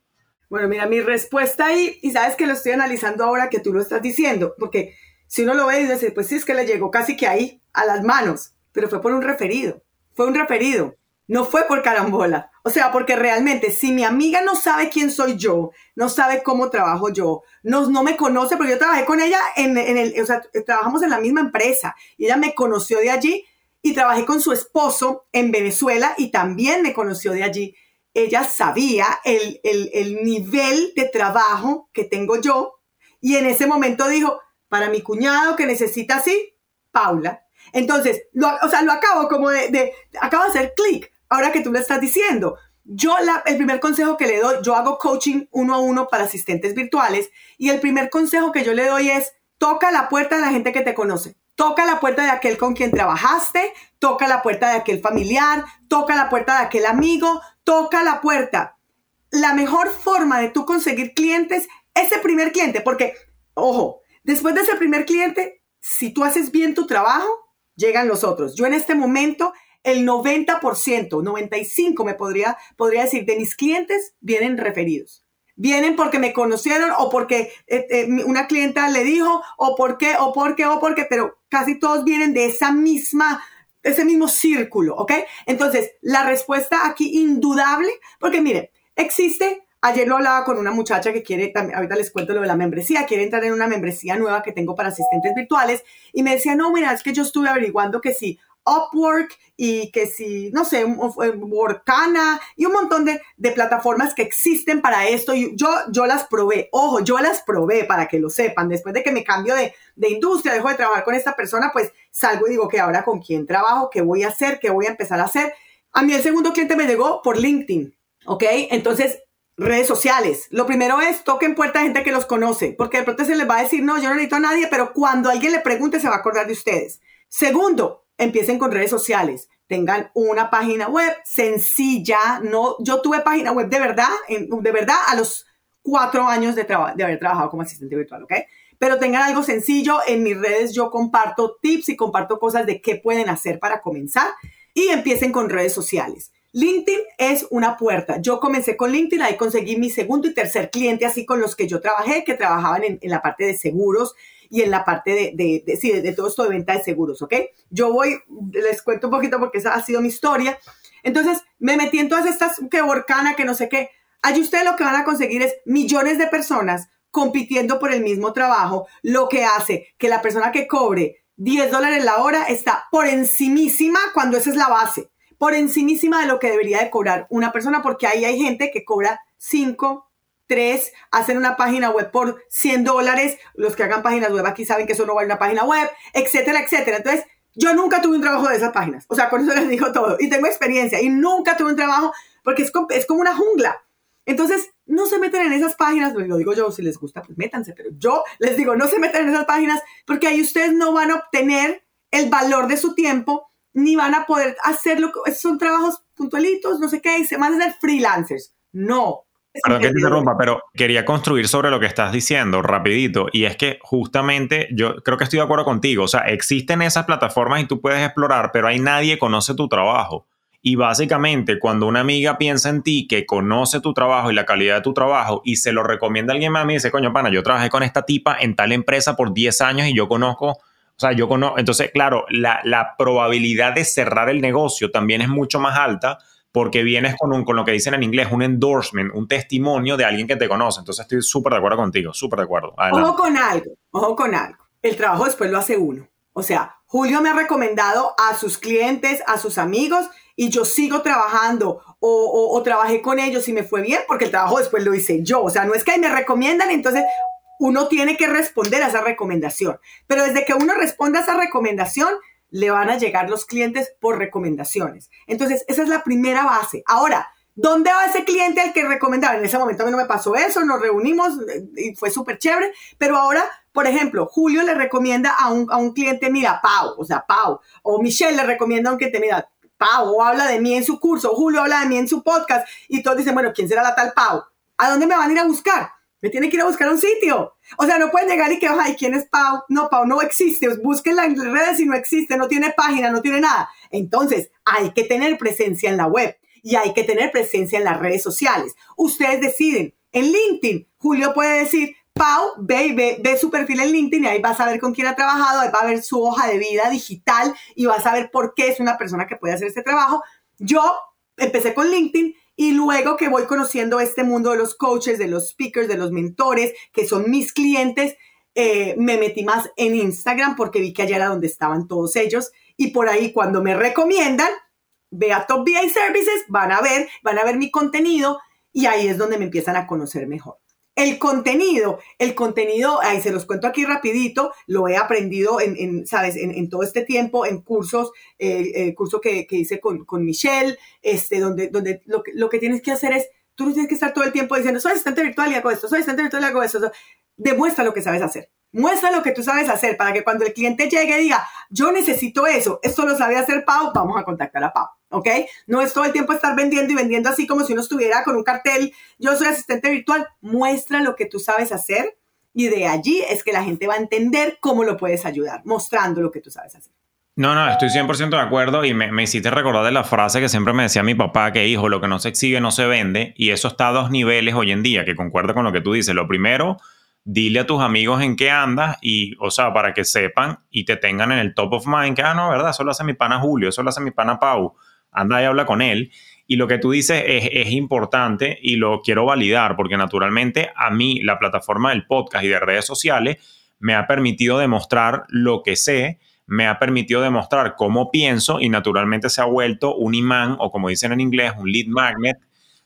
Bueno, mira, mi respuesta ahí, y sabes que lo estoy analizando ahora que tú lo estás diciendo, porque si uno lo ve y dice, pues sí, es que le llegó casi que ahí, a las manos, pero fue por un referido, fue un referido, no fue por carambola. O sea, porque realmente si mi amiga no sabe quién soy yo, no sabe cómo trabajo yo, no, no me conoce, porque yo trabajé con ella en, en el, o sea, trabajamos en la misma empresa y ella me conoció de allí y trabajé con su esposo en Venezuela y también me conoció de allí. Ella sabía el, el, el nivel de trabajo que tengo yo y en ese momento dijo, para mi cuñado que necesita así, Paula. Entonces, lo, o sea, lo acabo como de, de acabo de hacer clic, ahora que tú lo estás diciendo. Yo, el primer consejo que le doy, yo hago coaching uno a uno para asistentes virtuales y el primer consejo que yo le doy es, toca la puerta de la gente que te conoce. Toca la puerta de aquel con quien trabajaste, toca la puerta de aquel familiar, toca la puerta de aquel amigo, toca la puerta. La mejor forma de tú conseguir clientes, ese primer cliente, porque, ojo, Después de ese primer cliente, si tú haces bien tu trabajo, llegan los otros. Yo en este momento, el 90%, 95 me podría, podría decir, de mis clientes vienen referidos. Vienen porque me conocieron o porque eh, eh, una clienta le dijo o porque, o porque, o porque, pero casi todos vienen de esa misma, ese mismo círculo, ¿ok? Entonces, la respuesta aquí indudable, porque miren, existe Ayer lo hablaba con una muchacha que quiere, ahorita les cuento lo de la membresía, quiere entrar en una membresía nueva que tengo para asistentes virtuales y me decía, no, mira, es que yo estuve averiguando que si Upwork y que si, no sé, Workana y un montón de, de, plataformas que existen para esto. Yo, yo las probé, ojo, yo las probé para que lo sepan. Después de que me cambio de, de industria, dejo de trabajar con esta persona, pues salgo y digo que ahora con quién trabajo, qué voy a hacer, qué voy a empezar a hacer. A mí el segundo cliente me llegó por LinkedIn, ¿ok? Entonces redes sociales. Lo primero es toquen puerta a gente que los conoce, porque de pronto se les va a decir, no, yo no necesito a nadie, pero cuando alguien le pregunte se va a acordar de ustedes. Segundo, empiecen con redes sociales. Tengan una página web sencilla. No, yo tuve página web de verdad, de verdad a los cuatro años de, haber trabajado como asistente virtual, ¿ok? Pero tengan algo sencillo. En mis redes yo comparto tips y comparto cosas de qué pueden hacer para comenzar y empiecen con redes sociales. LinkedIn es una puerta. Yo comencé con LinkedIn, ahí conseguí mi segundo y tercer cliente, así con los que yo trabajé, que trabajaban en, la parte de seguros y en la parte de, de, de, sí, de, todo esto de venta de seguros, ¿ok? Yo voy, les cuento un poquito porque esa ha sido mi historia. Entonces, me metí en todas estas, que Borcana, que no sé qué. Allí ustedes lo que van a conseguir es millones de personas compitiendo por el mismo trabajo, lo que hace que la persona que cobre 10 dólares la hora está por encimísima cuando esa es la base por encimísima de lo que debería de cobrar una persona, porque ahí hay gente que cobra 5, 3, hacen una página web por 100 dólares, los que hagan páginas web aquí saben que eso no vale una página web, etcétera, etcétera. Entonces, yo nunca tuve un trabajo de esas páginas, o sea, con eso les digo todo, y tengo experiencia, y nunca tuve un trabajo, porque es, es como una jungla. Entonces, no se meten en esas páginas, lo digo yo, si les gusta, pues métanse, pero yo les digo, no se meten en esas páginas, porque ahí ustedes no van a obtener el valor de su tiempo ni van a poder hacerlo, son trabajos puntualitos, no sé qué, y se van a ser freelancers. No. Perdón que te interrumpa, pero quería construir sobre lo que estás diciendo rapidito, y es que justamente yo creo que estoy de acuerdo contigo, o sea, existen esas plataformas y tú puedes explorar, pero hay nadie que conoce tu trabajo. Y básicamente, cuando una amiga piensa en ti, que conoce tu trabajo y la calidad de tu trabajo, y se lo recomienda a alguien más, me dice, coño, pana, yo trabajé con esta tipa en tal empresa por 10 años y yo conozco o sea, yo conozco, entonces, claro, la, la, probabilidad de cerrar el negocio también es mucho más alta porque vienes con, un, con lo que dicen en inglés, un endorsement, un testimonio de alguien que te conoce. Entonces, estoy súper de acuerdo contigo, súper de acuerdo. Ojo con algo, ojo con algo. El trabajo después lo hace uno. O sea, Julio me ha recomendado a sus clientes, a sus amigos, y yo sigo trabajando o, o, o, trabajé con ellos y me fue bien porque el trabajo después lo hice yo. O sea, no es que me recomiendan, entonces uno tiene que responder a esa recomendación. Pero desde que uno responda a esa recomendación, le van a llegar los clientes por recomendaciones. Entonces, esa es la primera base. Ahora, ¿dónde va ese cliente al que recomendaba? En ese momento a mí no me pasó eso, nos reunimos eh, y fue súper chévere, pero ahora, por ejemplo, Julio le recomienda a un, a un cliente, mira, Pau, o sea, Pau, o Michelle le recomienda a un cliente, mira, Pau, o habla de mí en su curso, Julio habla de mí en su podcast, y todos dicen, bueno, ¿quién será la tal Pau? ¿A dónde me van a ir a buscar? Me tiene que ir a buscar un sitio. O sea, no pueden llegar y que, ay, ¿quién es Pau? No, Pau no existe. Búsquenla en redes y no existe, no tiene página, no tiene nada. Entonces, hay que tener presencia en la web y hay que tener presencia en las redes sociales. Ustedes deciden. En LinkedIn, Julio puede decir, Pau, ve, ve, su perfil en LinkedIn y ahí vas a ver con quién ha trabajado, ahí va a ver su hoja de vida digital y vas a ver por qué es una persona que puede hacer este trabajo. Yo empecé con LinkedIn y luego que voy conociendo este mundo de los coaches, de los speakers, de los mentores, que son mis clientes, eh, me metí más en Instagram porque vi que allá era donde estaban todos ellos. Y por ahí cuando me recomiendan, ve a Top VA Services, van a ver, van a ver mi contenido y ahí es donde me empiezan a conocer mejor. El contenido, el contenido, ahí se los cuento aquí rapidito, lo he aprendido en, ¿sabes? En, todo este tiempo, en cursos, eh, el curso que, hice con, Michelle, este, donde, donde lo, que, lo que tienes que hacer es, tú no tienes que estar todo el tiempo diciendo, soy asistente virtual y hago esto, soy asistente virtual y hago esto. Demuestra lo que sabes hacer. Muestra lo que tú sabes hacer para que cuando el cliente llegue y diga, yo necesito eso, esto lo sabe hacer Pau, vamos a contactar a Pau, ¿ok? No es todo el tiempo estar vendiendo y vendiendo así como si uno estuviera con un cartel, yo soy asistente virtual, muestra lo que tú sabes hacer y de allí es que la gente va a entender cómo lo puedes ayudar, mostrando lo que tú sabes hacer. No, no, estoy 100% de acuerdo y me, hiciste recordar de la frase que siempre me decía mi papá, que hijo, lo que no se exhibe no se vende, y eso está a dos niveles hoy en día, que concuerdo con lo que tú dices. Lo primero, dile a tus amigos en qué andas y, o sea, para que sepan y te tengan en el top of mind, que, ah, no, ¿verdad? Eso lo hace mi pana Julio, eso lo hace mi pana Pau, anda y habla con él. Y lo que tú dices es, es, importante y lo quiero validar porque naturalmente a mí la plataforma del podcast y de redes sociales me ha permitido demostrar lo que sé, me ha permitido demostrar cómo pienso y naturalmente se ha vuelto un imán o como dicen en inglés, un lead magnet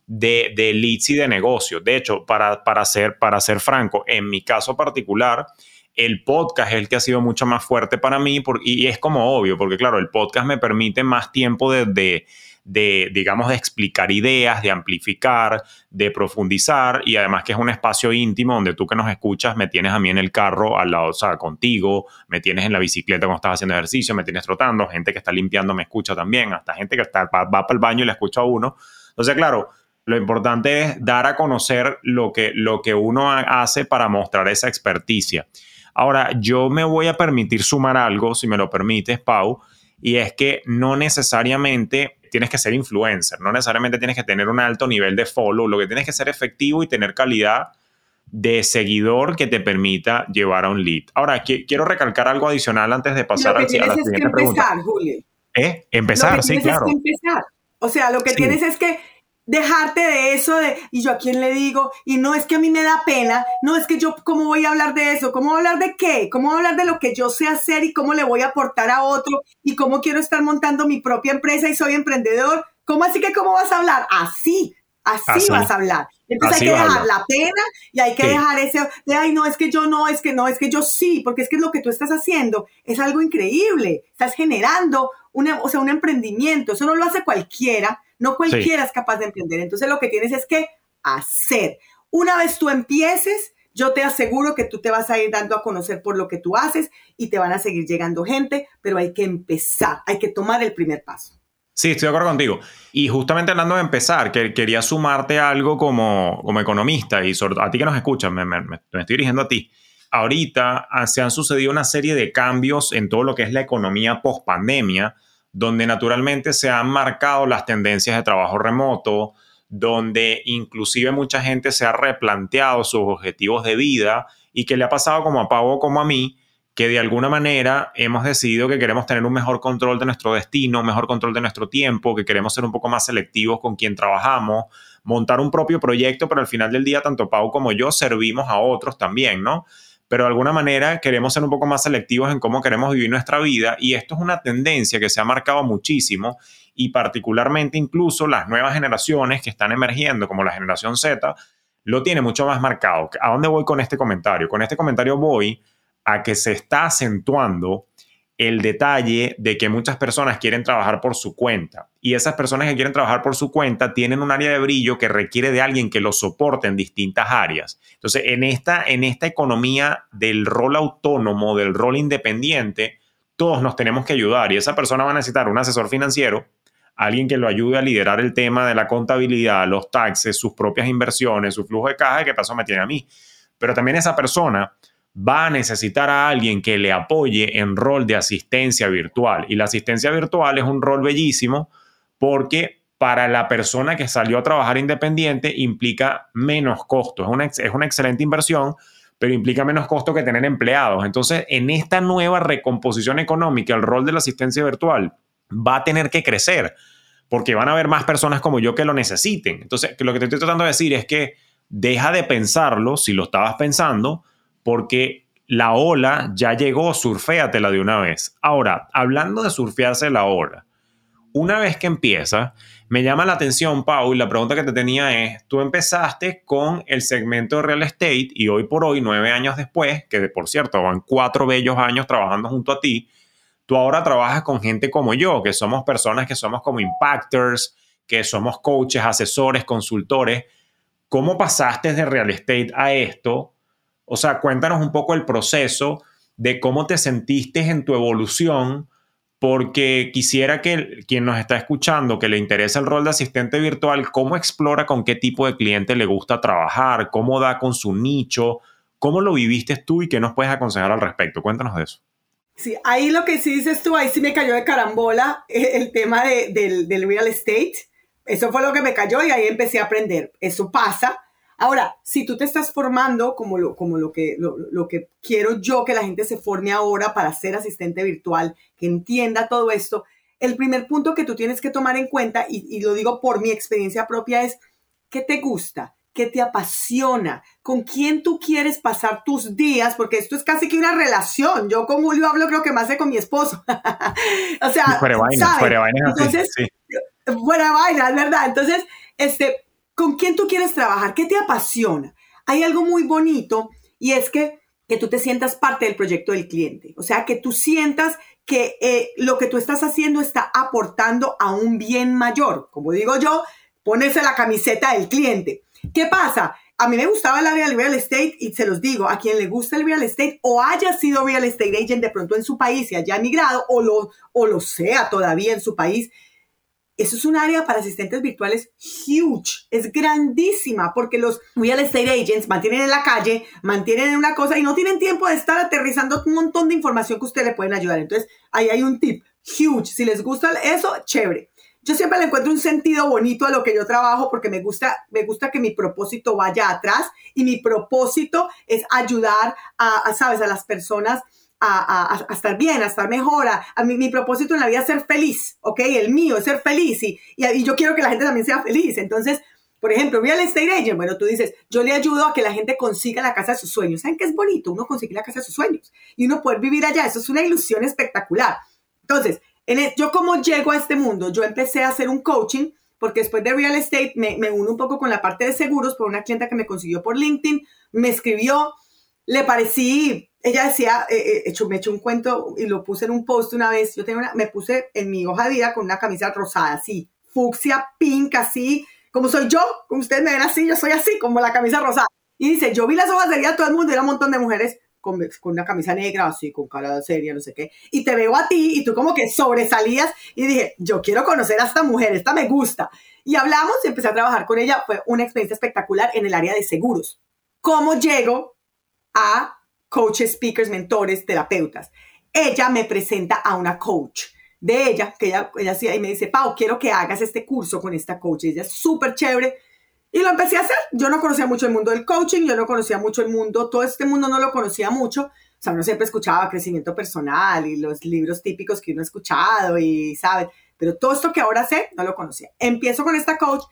de, de leads y de negocio. De hecho, para, para, ser, para ser franco, en mi caso particular, el podcast es el que ha sido mucho más fuerte para mí y es como obvio, porque claro, el podcast me permite más tiempo de, de, de, digamos, de explicar ideas, de amplificar, de profundizar y además que es un espacio íntimo donde tú que nos escuchas me tienes a mí en el carro al lado, o sea, contigo, me tienes en la bicicleta cuando estás haciendo ejercicio, me tienes trotando, gente que está limpiando me escucha también, hasta gente que está, va, para el baño y le escucha a uno. Entonces, claro, lo importante es dar a conocer lo que, lo que uno hace para mostrar esa experticia. Ahora, yo me voy a permitir sumar algo, si me lo permites, Pau, y es que no necesariamente tienes que ser influencer, no necesariamente tienes que tener un alto nivel de follow, lo que tienes que ser efectivo y tener calidad de seguidor que te permita llevar a un lead. Ahora, quiero recalcar algo adicional antes de pasar a la siguiente es que empezar, Julio. ¿Eh? Empezar, sí, claro. empezar. O sea, lo que tienes es que dejarte de eso de, y yo a quién le digo, y no es que a mí me da pena, no es que yo, ¿cómo voy a hablar de eso? ¿Cómo voy a hablar de qué? ¿Cómo voy a hablar de lo que yo sé hacer y cómo le voy a aportar a otro? ¿Y cómo quiero estar montando mi propia empresa y soy emprendedor? ¿Cómo así que cómo vas a hablar? Así, así, vas a hablar. Entonces hay que dejar la pena y hay que dejar ese de, ay, no, es que yo no, es que no, es que yo sí, porque es que lo que tú estás haciendo es algo increíble. Estás generando una, o sea, un emprendimiento. Eso no lo hace cualquiera no cualquiera es capaz de emprender. Entonces lo que tienes es que hacer. Una vez tú empieces, yo te aseguro que tú te vas a ir dando a conocer por lo que tú haces y te van a seguir llegando gente, pero hay que empezar, hay que tomar el primer paso. Sí, estoy de acuerdo contigo. Y justamente hablando de empezar, que quería sumarte algo como, como economista y a ti que nos escuchas, me, me estoy dirigiendo a ti. Ahorita se han sucedido una serie de cambios en todo lo que es la economía post pandemia donde naturalmente se han marcado las tendencias de trabajo remoto, donde inclusive mucha gente se ha replanteado sus objetivos de vida y que le ha pasado como a Pavo como a mí, que de alguna manera hemos decidido que queremos tener un mejor control de nuestro destino, un mejor control de nuestro tiempo, que queremos ser un poco más selectivos con quien trabajamos, montar un propio proyecto, pero al final del día tanto Pau como yo servimos a otros también, ¿no? Pero de alguna manera queremos ser un poco más selectivos en cómo queremos vivir nuestra vida y esto es una tendencia que se ha marcado muchísimo y particularmente incluso las nuevas generaciones que están emergiendo como la generación Z lo tiene mucho más marcado. ¿A dónde voy con este comentario? Con este comentario voy a que se está acentuando el detalle de que muchas personas quieren trabajar por su cuenta y esas personas que quieren trabajar por su cuenta tienen un área de brillo que requiere de alguien que los soporte en distintas áreas. Entonces, en esta, en esta economía del rol autónomo, del rol independiente, todos nos tenemos que ayudar y esa persona va a necesitar un asesor financiero, alguien que lo ayude a liderar el tema de la contabilidad, los taxes, sus propias inversiones, su flujo de caja, ¿qué pasó me tiene a mí? Pero también esa persona va a necesitar a alguien que le apoye en rol de asistencia virtual. Y la asistencia virtual es un rol bellísimo porque para la persona que salió a trabajar independiente implica menos costo. Es una, es una excelente inversión, pero implica menos costo que tener empleados. Entonces, en esta nueva recomposición económica, el rol de la asistencia virtual va a tener que crecer porque van a haber más personas como yo que lo necesiten. Entonces, lo que te estoy tratando de decir es que deja de pensarlo si lo estabas pensando, porque la ola ya llegó, surféatela de una vez. Ahora, hablando de surfearse la ola, una vez que empieza, me llama la atención, Pau, y la pregunta que te tenía es, tú empezaste con el segmento de real estate y hoy por hoy, nueve años después, que por cierto van cuatro bellos años trabajando junto a ti, tú ahora trabajas con gente como yo, que somos personas que somos como impactors, que somos coaches, asesores, consultores. ¿Cómo pasaste de real estate a esto? O sea, cuéntanos un poco el proceso de cómo te sentiste en tu evolución, porque quisiera que quien nos está escuchando, que le interesa el rol de asistente virtual, cómo explora con qué tipo de cliente le gusta trabajar, cómo da con su nicho, cómo lo viviste tú y qué nos puedes aconsejar al respecto. Cuéntanos de eso. Sí, ahí lo que sí dices tú, ahí sí me cayó de carambola el tema del, del real estate. Eso fue lo que me cayó y ahí empecé a aprender. Eso pasa. Ahora, si tú te estás formando como lo, como lo, que, lo, que quiero yo que la gente se forme ahora para ser asistente virtual, que entienda todo esto, el primer punto que tú tienes que tomar en cuenta, y, y lo digo por mi experiencia propia, es ¿qué te gusta? ¿Qué te apasiona? ¿Con quién tú quieres pasar tus días? Porque esto es casi que una relación. Yo con Julio hablo creo que más de con mi esposo. o sea, fuera vaina, fuera vaina. Entonces, sí. fuera vaina, es verdad. Entonces, este, ¿con quién tú quieres trabajar? ¿Qué te apasiona? Hay algo muy bonito y es que, que tú te sientas parte del proyecto del cliente. O sea, que tú sientas que eh, lo que tú estás haciendo está aportando a un bien mayor. Como digo yo, ponerse la camiseta del cliente. ¿Qué pasa? A mí me gustaba el área real estate y se los digo, a quien le gusta el real estate o haya sido real estate agent de pronto en su país y haya emigrado o lo, o lo sea todavía en su país, eso es un área para asistentes virtuales huge, es grandísima porque los real estate agents mantienen en la calle, mantienen en una cosa y no tienen tiempo de estar aterrizando un montón de información que ustedes le pueden ayudar. Entonces, ahí hay un tip huge. Si les gusta eso, chévere yo siempre le encuentro un sentido bonito a lo que yo trabajo porque me gusta, me gusta que mi propósito vaya atrás y mi propósito es ayudar a, sabes, a las personas a, estar bien, a estar mejor. A, mí, mi propósito en la vida es ser feliz, ¿ok? El mío es ser feliz y, y, yo quiero que la gente también sea feliz. Entonces, por ejemplo, real estate agent, bueno, tú dices, yo le ayudo a que la gente consiga la casa de sus sueños. ¿Saben qué es bonito? Uno consigue la casa de sus sueños y uno poder vivir allá. Eso es una ilusión espectacular. Entonces, yo cómo llego a este mundo, yo empecé a hacer un coaching porque después de real estate me, me uno un poco con la parte de seguros por una clienta que me consiguió por LinkedIn, me escribió, le parecí, ella decía, eh, eh, hecho, me echó un cuento y lo puse en un post una vez, yo tengo una, me puse en mi hoja de vida con una camisa rosada, así, fucsia, pink, así, como soy yo, como ustedes me ven así, yo soy así, como la camisa rosada. Y dice, yo vi las hojas de vida todo el mundo, era un montón de mujeres con, una camisa negra, así, con cara seria, no sé qué, y te veo a ti y tú como que sobresalías y dije, yo quiero conocer a esta mujer, esta me gusta. Y hablamos y empecé a trabajar con ella, fue una experiencia espectacular en el área de seguros. ¿Cómo llego a coaches, speakers, mentores, terapeutas? Ella me presenta a una coach de ella, que ella, ella y me dice, Pau, quiero que hagas este curso con esta coach. Ella es súper chévere y lo empecé a hacer. Yo no conocía mucho el mundo del coaching, yo no conocía mucho el mundo, todo este mundo no lo conocía mucho. O sea, uno siempre escuchaba crecimiento personal y los libros típicos que uno ha escuchado y, ¿sabes? Pero todo esto que ahora sé, no lo conocía. Empiezo con esta coach,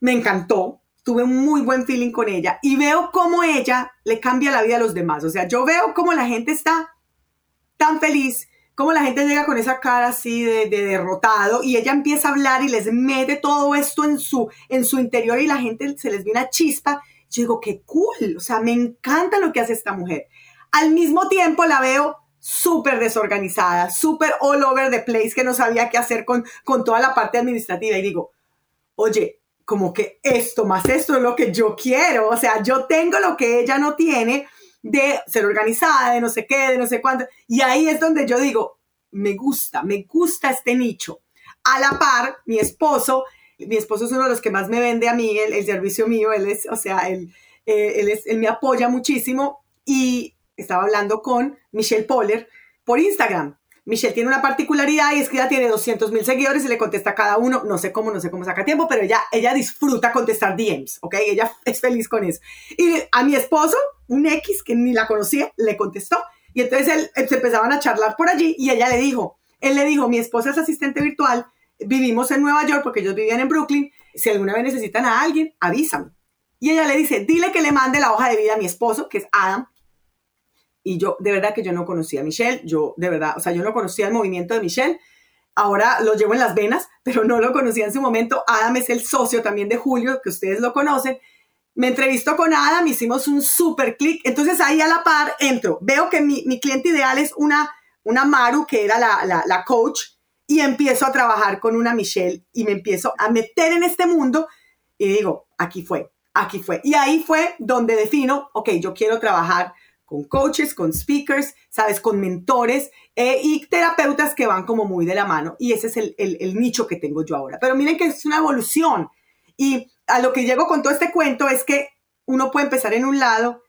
me encantó, tuve un muy buen feeling con ella y veo cómo ella le cambia la vida a los demás. O sea, yo veo cómo la gente está tan feliz, como la gente llega con esa cara así de, derrotado y ella empieza a hablar y les mete todo esto en su, en su interior y la gente se les viene a chispa. Yo digo, qué cool, o sea, me encanta lo que hace esta mujer. Al mismo tiempo la veo súper desorganizada, súper all over the place, que no sabía qué hacer con, con toda la parte administrativa. Y digo, oye, como que esto más esto es lo que yo quiero, o sea, yo tengo lo que ella no tiene de ser organizada, de no sé qué, de no sé cuánto. Y ahí es donde yo digo, me gusta, me gusta este nicho. a la par, mi esposo, mi esposo es uno de los que más me vende a mí el, servicio mío, él es, o sea, él, eh, él, es, él me apoya muchísimo y estaba hablando con Michelle Poller por Instagram. Michelle tiene una particularidad y es que ella tiene 200 mil seguidores y le contesta a cada uno, no sé cómo, no sé cómo saca tiempo, pero ella, ella disfruta contestar DMs, ¿ok? Ella es feliz con eso. Y a mi esposo, un X que ni la conocía, le contestó. Y entonces él, se empezaban a charlar por allí y ella le dijo, él le dijo, mi esposa es asistente virtual, vivimos en Nueva York porque ellos vivían en Brooklyn, si alguna vez necesitan a alguien, avísame. Y ella le dice, dile que le mande la hoja de vida a mi esposo, que es Adam, y yo, de verdad que yo no conocía a Michelle, yo, de verdad, o sea, yo no conocía el movimiento de Michelle, ahora lo llevo en las venas, pero no lo conocía en su momento. Adam es el socio también de Julio, que ustedes lo conocen. Me entrevistó con Adam, hicimos un super clic, entonces ahí a la par entro, veo que mi, mi cliente ideal es una, una Maru, que era la, la, la coach, y empiezo a trabajar con una Michelle y me empiezo a meter en este mundo y digo, aquí fue, aquí fue. Y ahí fue donde defino, ok, yo quiero trabajar con coaches, con speakers, sabes, con mentores eh, y terapeutas que van como muy de la mano. Y ese es el, el, nicho que tengo yo ahora. Pero miren que es una evolución. Y a lo que llego con todo este cuento es que uno puede empezar en un lado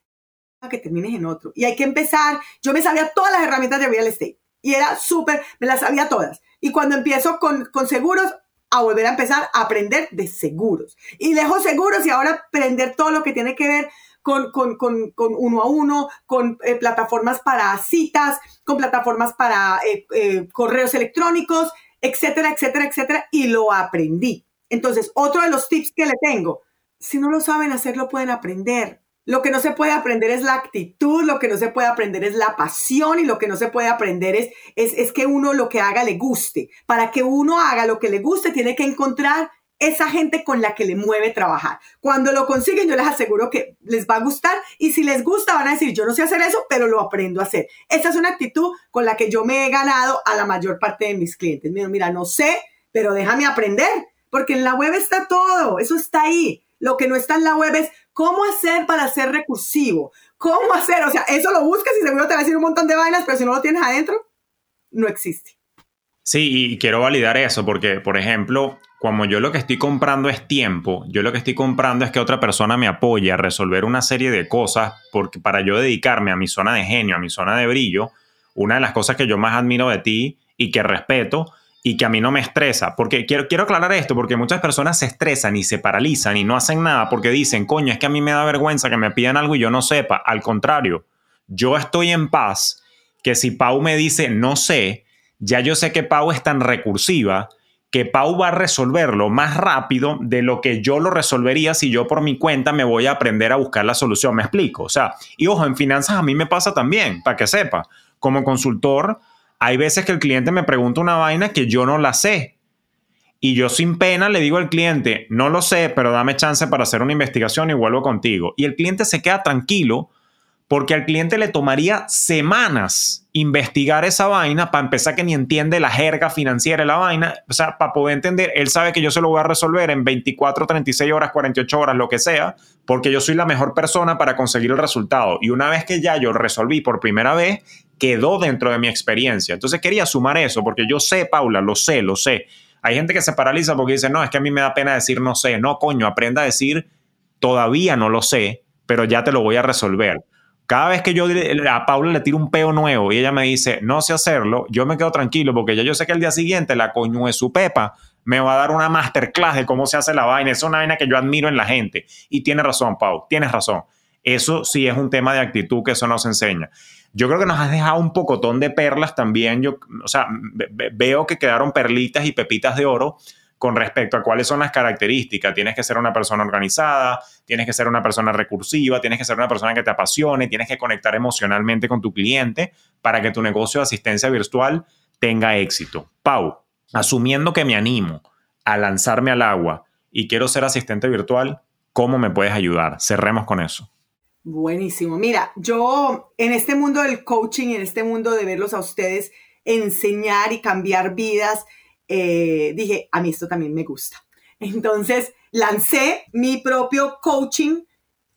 a que termines en otro. Y hay que empezar, yo me sabía todas las herramientas de real estate y era súper, me las sabía todas. Y cuando empiezo con, con seguros, a volver a empezar a aprender de seguros. Y dejo seguros y ahora aprender todo lo que tiene que ver con, uno a uno, con eh, plataformas para citas, con plataformas para eh, eh, correos electrónicos, etcétera, etcétera, etcétera, y lo aprendí. Entonces, otro de los tips que le tengo, si no lo saben hacer, lo pueden aprender. Lo que no se puede aprender es la actitud, lo que no se puede aprender es la pasión y lo que no se puede aprender es, es, es que uno lo que haga le guste. Para que uno haga lo que le guste, tiene que encontrar esa gente con la que le mueve trabajar. Cuando lo consiguen, yo les aseguro que les va a gustar y si les gusta van a decir, yo no sé hacer eso, pero lo aprendo a hacer. Esa es una actitud con la que yo me he ganado a la mayor parte de mis clientes. Mira, mira, no sé, pero déjame aprender, porque en la web está todo, eso está ahí. Lo que no está en la web es cómo hacer para ser recursivo, cómo hacer, o sea, eso lo buscas y seguro te va a decir un montón de vainas, pero si no lo tienes adentro, no existe. Sí, y quiero validar eso porque, por ejemplo, como yo lo que estoy comprando es tiempo, yo lo que estoy comprando es que otra persona me apoye a resolver una serie de cosas, porque para yo dedicarme a mi zona de genio, a mi zona de brillo, una de las cosas que yo más admiro de ti y que respeto y que a mí no me estresa, porque quiero, quiero aclarar esto, porque muchas personas se estresan y se paralizan y no hacen nada porque dicen, coño, es que a mí me da vergüenza que me pidan algo y yo no sepa. Al contrario, yo estoy en paz que si Pau me dice no sé, ya yo sé que Pau es tan recursiva que Pau va a resolverlo más rápido de lo que yo lo resolvería si yo por mi cuenta me voy a aprender a buscar la solución. Me explico. O sea, y ojo, en finanzas a mí me pasa también, para que sepa. Como consultor, hay veces que el cliente me pregunta una vaina que yo no la sé. Y yo sin pena le digo al cliente, no lo sé, pero dame chance para hacer una investigación y vuelvo contigo. Y el cliente se queda tranquilo porque al cliente le tomaría semanas investigar esa vaina para empezar que ni entiende la jerga financiera de la vaina, o sea, para poder entender, él sabe que yo se lo voy a resolver en 24, 36 horas, 48 horas, lo que sea, porque yo soy la mejor persona para conseguir el resultado. Y una vez que ya yo resolví por primera vez, quedó dentro de mi experiencia. Entonces quería sumar eso, porque yo sé, Paula, lo sé, lo sé. Hay gente que se paraliza porque dice, no, es que a mí me da pena decir no sé. No, coño, aprenda a decir, todavía no lo sé, pero ya te lo voy a resolver. Cada vez que yo a Paula le tiro un peo nuevo y ella me dice, no sé hacerlo, yo me quedo tranquilo porque ya yo sé que el día siguiente la coño su pepa me va a dar una masterclass de cómo se hace la vaina. Es una vaina que yo admiro en la gente. Y tiene razón, Pau, tienes razón. Eso sí es un tema de actitud que eso nos enseña. Yo creo que nos has dejado un pocotón de perlas también. Yo, o sea, veo que quedaron perlitas y pepitas de oro con respecto a cuáles son las características. Tienes que ser una persona organizada, tienes que ser una persona recursiva, tienes que ser una persona que te apasione, tienes que conectar emocionalmente con tu cliente para que tu negocio de asistencia virtual tenga éxito. Pau, asumiendo que me animo a lanzarme al agua y quiero ser asistente virtual, ¿cómo me puedes ayudar? Cerremos con eso. Buenísimo. Mira, yo en este mundo del coaching, en este mundo de verlos a ustedes enseñar y cambiar vidas, eh, dije, a mí esto también me gusta. Entonces, lancé mi propio coaching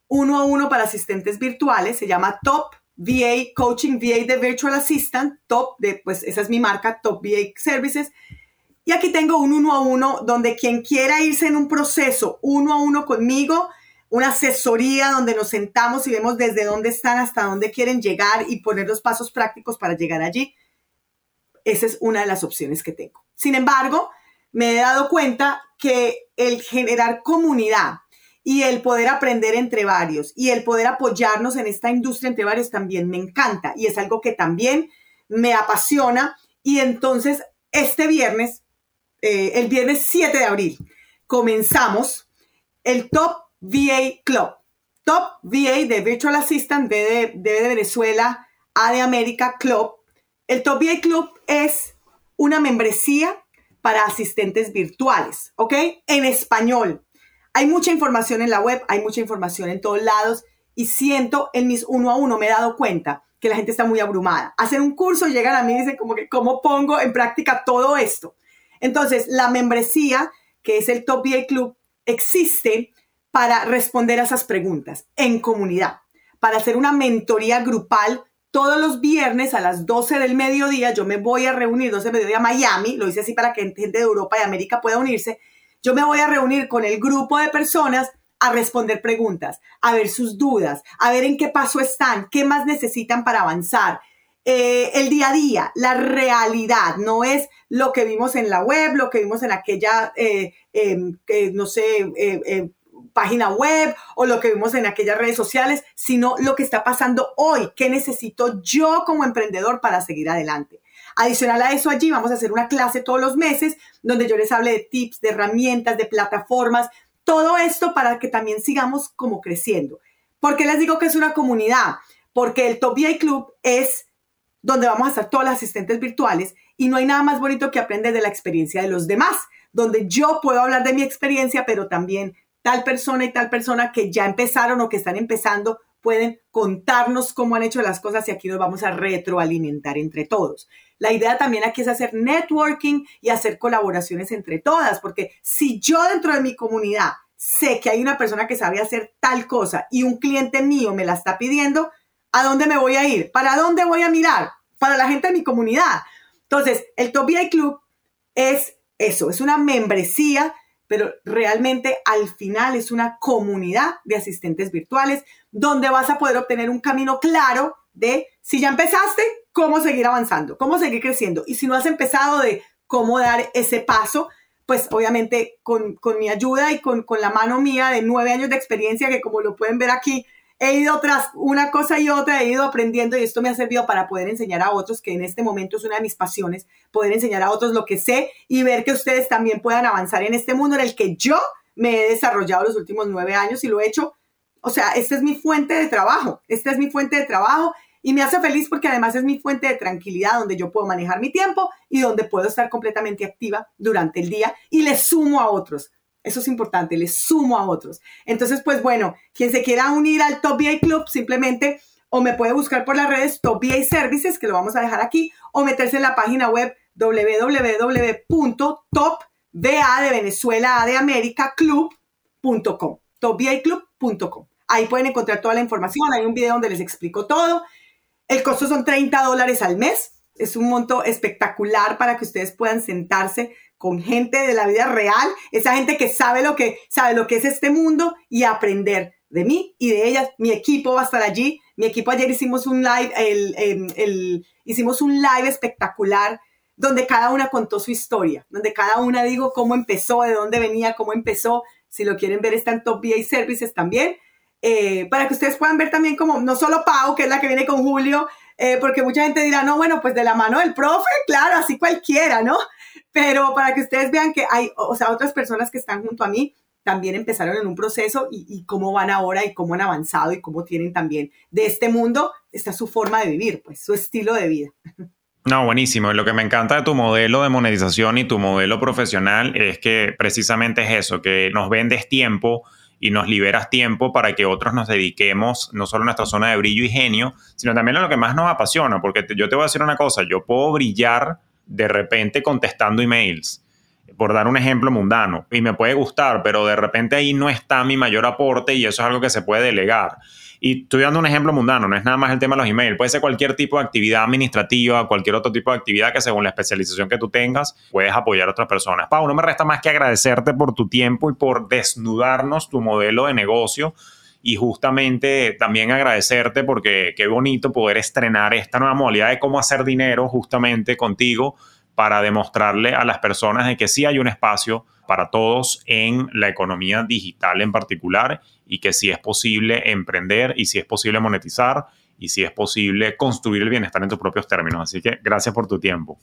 uno a uno para asistentes virtuales, se llama Top VA Coaching VA de Virtual Assistant, Top de, pues esa es mi marca, Top VA Services. Y aquí tengo un uno a uno donde quien quiera irse en un proceso uno a uno conmigo, una asesoría donde nos sentamos y vemos desde dónde están hasta dónde quieren llegar y poner los pasos prácticos para llegar allí. Esa es una de las opciones que tengo. Sin embargo, me he dado cuenta que el generar comunidad y el poder aprender entre varios y el poder apoyarnos en esta industria entre varios también me encanta y es algo que también me apasiona. Y entonces, este viernes, eh, el viernes 7 de abril, comenzamos el Top VA Club. Top VA de Virtual Assistant, B de, de Venezuela, A de América Club. El Top VA Club es una membresía para asistentes virtuales, ¿ok? En español. Hay mucha información en la web, hay mucha información en todos lados y siento en mis uno a uno, me he dado cuenta que la gente está muy abrumada. Hacen un curso, llegan a mí y dicen como que, ¿cómo pongo en práctica todo esto? Entonces, la membresía, que es el Top VA Club, existe para responder a esas preguntas en comunidad, para hacer una mentoría grupal todos los viernes a las 12 del mediodía. Yo me voy a reunir 12 del mediodía a Miami, lo hice así para que gente de Europa y América pueda unirse. Yo me voy a reunir con el grupo de personas a responder preguntas, a ver sus dudas, a ver en qué paso están, qué más necesitan para avanzar. Eh, el día a día, la realidad, no es lo que vimos en la web, lo que vimos en aquella, eh, em, no sé, eh, página web o lo que vimos en aquellas redes sociales, sino lo que está pasando hoy, qué necesito yo como emprendedor para seguir adelante. Adicional a eso, allí vamos a hacer una clase todos los meses donde yo les hable de tips, de herramientas, de plataformas, todo esto para que también sigamos como creciendo. ¿Por qué les digo que es una comunidad? Porque el Top VA Club es donde vamos a estar todos los asistentes virtuales y no hay nada más bonito que aprender de la experiencia de los demás, donde yo puedo hablar de mi experiencia, pero también tal persona y tal persona que ya empezaron o que están empezando pueden contarnos cómo han hecho las cosas y aquí nos vamos a retroalimentar entre todos. La idea también aquí es hacer networking y hacer colaboraciones entre todas, porque si yo dentro de mi comunidad sé que hay una persona que sabe hacer tal cosa y un cliente mío me la está pidiendo, ¿a dónde me voy a ir? ¿Para dónde voy a mirar? Para la gente de mi comunidad. Entonces, el Top VI Club es eso, es una membresía, pero realmente al final es una comunidad de asistentes virtuales donde vas a poder obtener un camino claro de si ya empezaste, cómo seguir avanzando, cómo seguir creciendo. Y si no has empezado de cómo dar ese paso, pues obviamente con, mi ayuda y con, con, la mano mía de nueve años de experiencia, que como lo pueden ver aquí, he ido tras una cosa y otra, he ido aprendiendo y esto me ha servido para poder enseñar a otros, que en este momento es una de mis pasiones, poder enseñar a otros lo que sé y ver que ustedes también puedan avanzar en este mundo en el que yo me he desarrollado los últimos nueve años y lo he hecho. O sea, esta es mi fuente de trabajo, esta es mi fuente de trabajo y me hace feliz porque además es mi fuente de tranquilidad donde yo puedo manejar mi tiempo y donde puedo estar completamente activa durante el día y le sumo a otros. Eso es importante, le sumo a otros. Entonces, pues bueno, quien se quiera unir al Top VA Club, simplemente o me puede buscar por las redes Top VA Services, que lo vamos a dejar aquí, o meterse en la página web www.topva de Venezuela de América club.com, topvaclub.com. Ahí pueden encontrar toda la información, hay un video donde les explico todo el costo son 30 dólares al mes. Es un monto espectacular para que ustedes puedan sentarse con gente de la vida real, esa gente que sabe lo que, sabe lo que es este mundo y aprender de mí y de ellas. Mi equipo va a estar allí. Mi equipo ayer hicimos un live, el, hicimos un live espectacular donde cada una contó su historia, donde cada una dijo cómo empezó, de dónde venía, cómo empezó. Si lo quieren ver, está en Top VA Services también. Eh, para que ustedes puedan ver también como no solo Pau, que es la que viene con Julio, eh, porque mucha gente dirá, no, bueno, pues de la mano del profe, claro, así cualquiera, ¿no? Pero para que ustedes vean que hay, o sea, otras personas que están junto a mí también empezaron en un proceso y, cómo van ahora y cómo han avanzado y cómo tienen también de este mundo, está su forma de vivir, pues su estilo de vida. No, buenísimo. Lo que me encanta de tu modelo de monetización y tu modelo profesional es que precisamente es eso, que nos vendes tiempo y nos liberas tiempo para que otros nos dediquemos no solo a nuestra zona de brillo y genio, sino también a lo que más nos apasiona, porque yo te voy a decir una cosa, yo puedo brillar de repente contestando emails, por dar un ejemplo mundano, y me puede gustar, pero de repente ahí no está mi mayor aporte y eso es algo que se puede delegar. Y estoy dando un ejemplo mundano, no es nada más el tema de los emails, puede ser cualquier tipo de actividad administrativa, cualquier otro tipo de actividad que según la especialización que tú tengas, puedes apoyar a otras personas. Pau, no me resta más que agradecerte por tu tiempo y por desnudarnos tu modelo de negocio y justamente también agradecerte porque qué bonito poder estrenar esta nueva modalidad de cómo hacer dinero justamente contigo para demostrarle a las personas de que sí hay un espacio para todos en la economía digital en particular y que sí es posible emprender y sí es posible monetizar y sí es posible construir el bienestar en tus propios términos. Así que gracias por tu tiempo.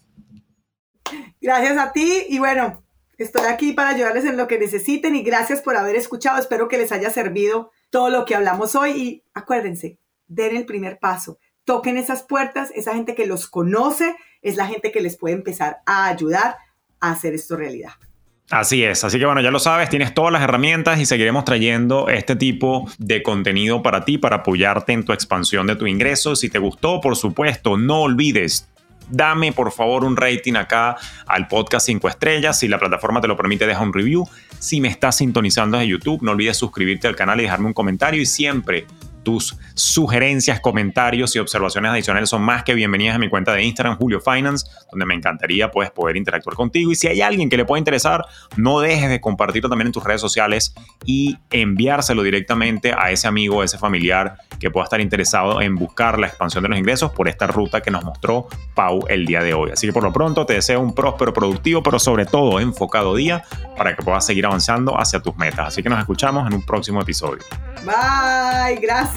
Gracias a ti y bueno, estoy aquí para ayudarles en lo que necesiten y gracias por haber escuchado. Espero que les haya servido todo lo que hablamos hoy y acuérdense, den el primer paso, toquen esas puertas, esa gente que los conoce es la gente que les puede empezar a ayudar a hacer esto realidad. Así es, así que bueno, ya lo sabes, tienes todas las herramientas y seguiremos trayendo este tipo de contenido para ti, para apoyarte en tu expansión de tu ingreso. Si te gustó, por supuesto, no olvides dame por favor un rating acá al podcast 5 estrellas. Si la plataforma te lo permite, deja un review. Si me estás sintonizando desde YouTube, no olvides suscribirte al canal y dejarme un comentario. Y siempre tus sugerencias, comentarios y observaciones adicionales son más que bienvenidas a mi cuenta de Instagram, Julio Finance, donde me encantaría pues, poder interactuar contigo. Y si hay alguien que le pueda interesar, no dejes de compartirlo también en tus redes sociales y enviárselo directamente a ese amigo, a ese familiar que pueda estar interesado en buscar la expansión de los ingresos por esta ruta que nos mostró Pau el día de hoy. Así que por lo pronto te deseo un próspero, productivo, pero sobre todo enfocado día para que puedas seguir avanzando hacia tus metas. Así que nos escuchamos en un próximo episodio. Bye, gracias.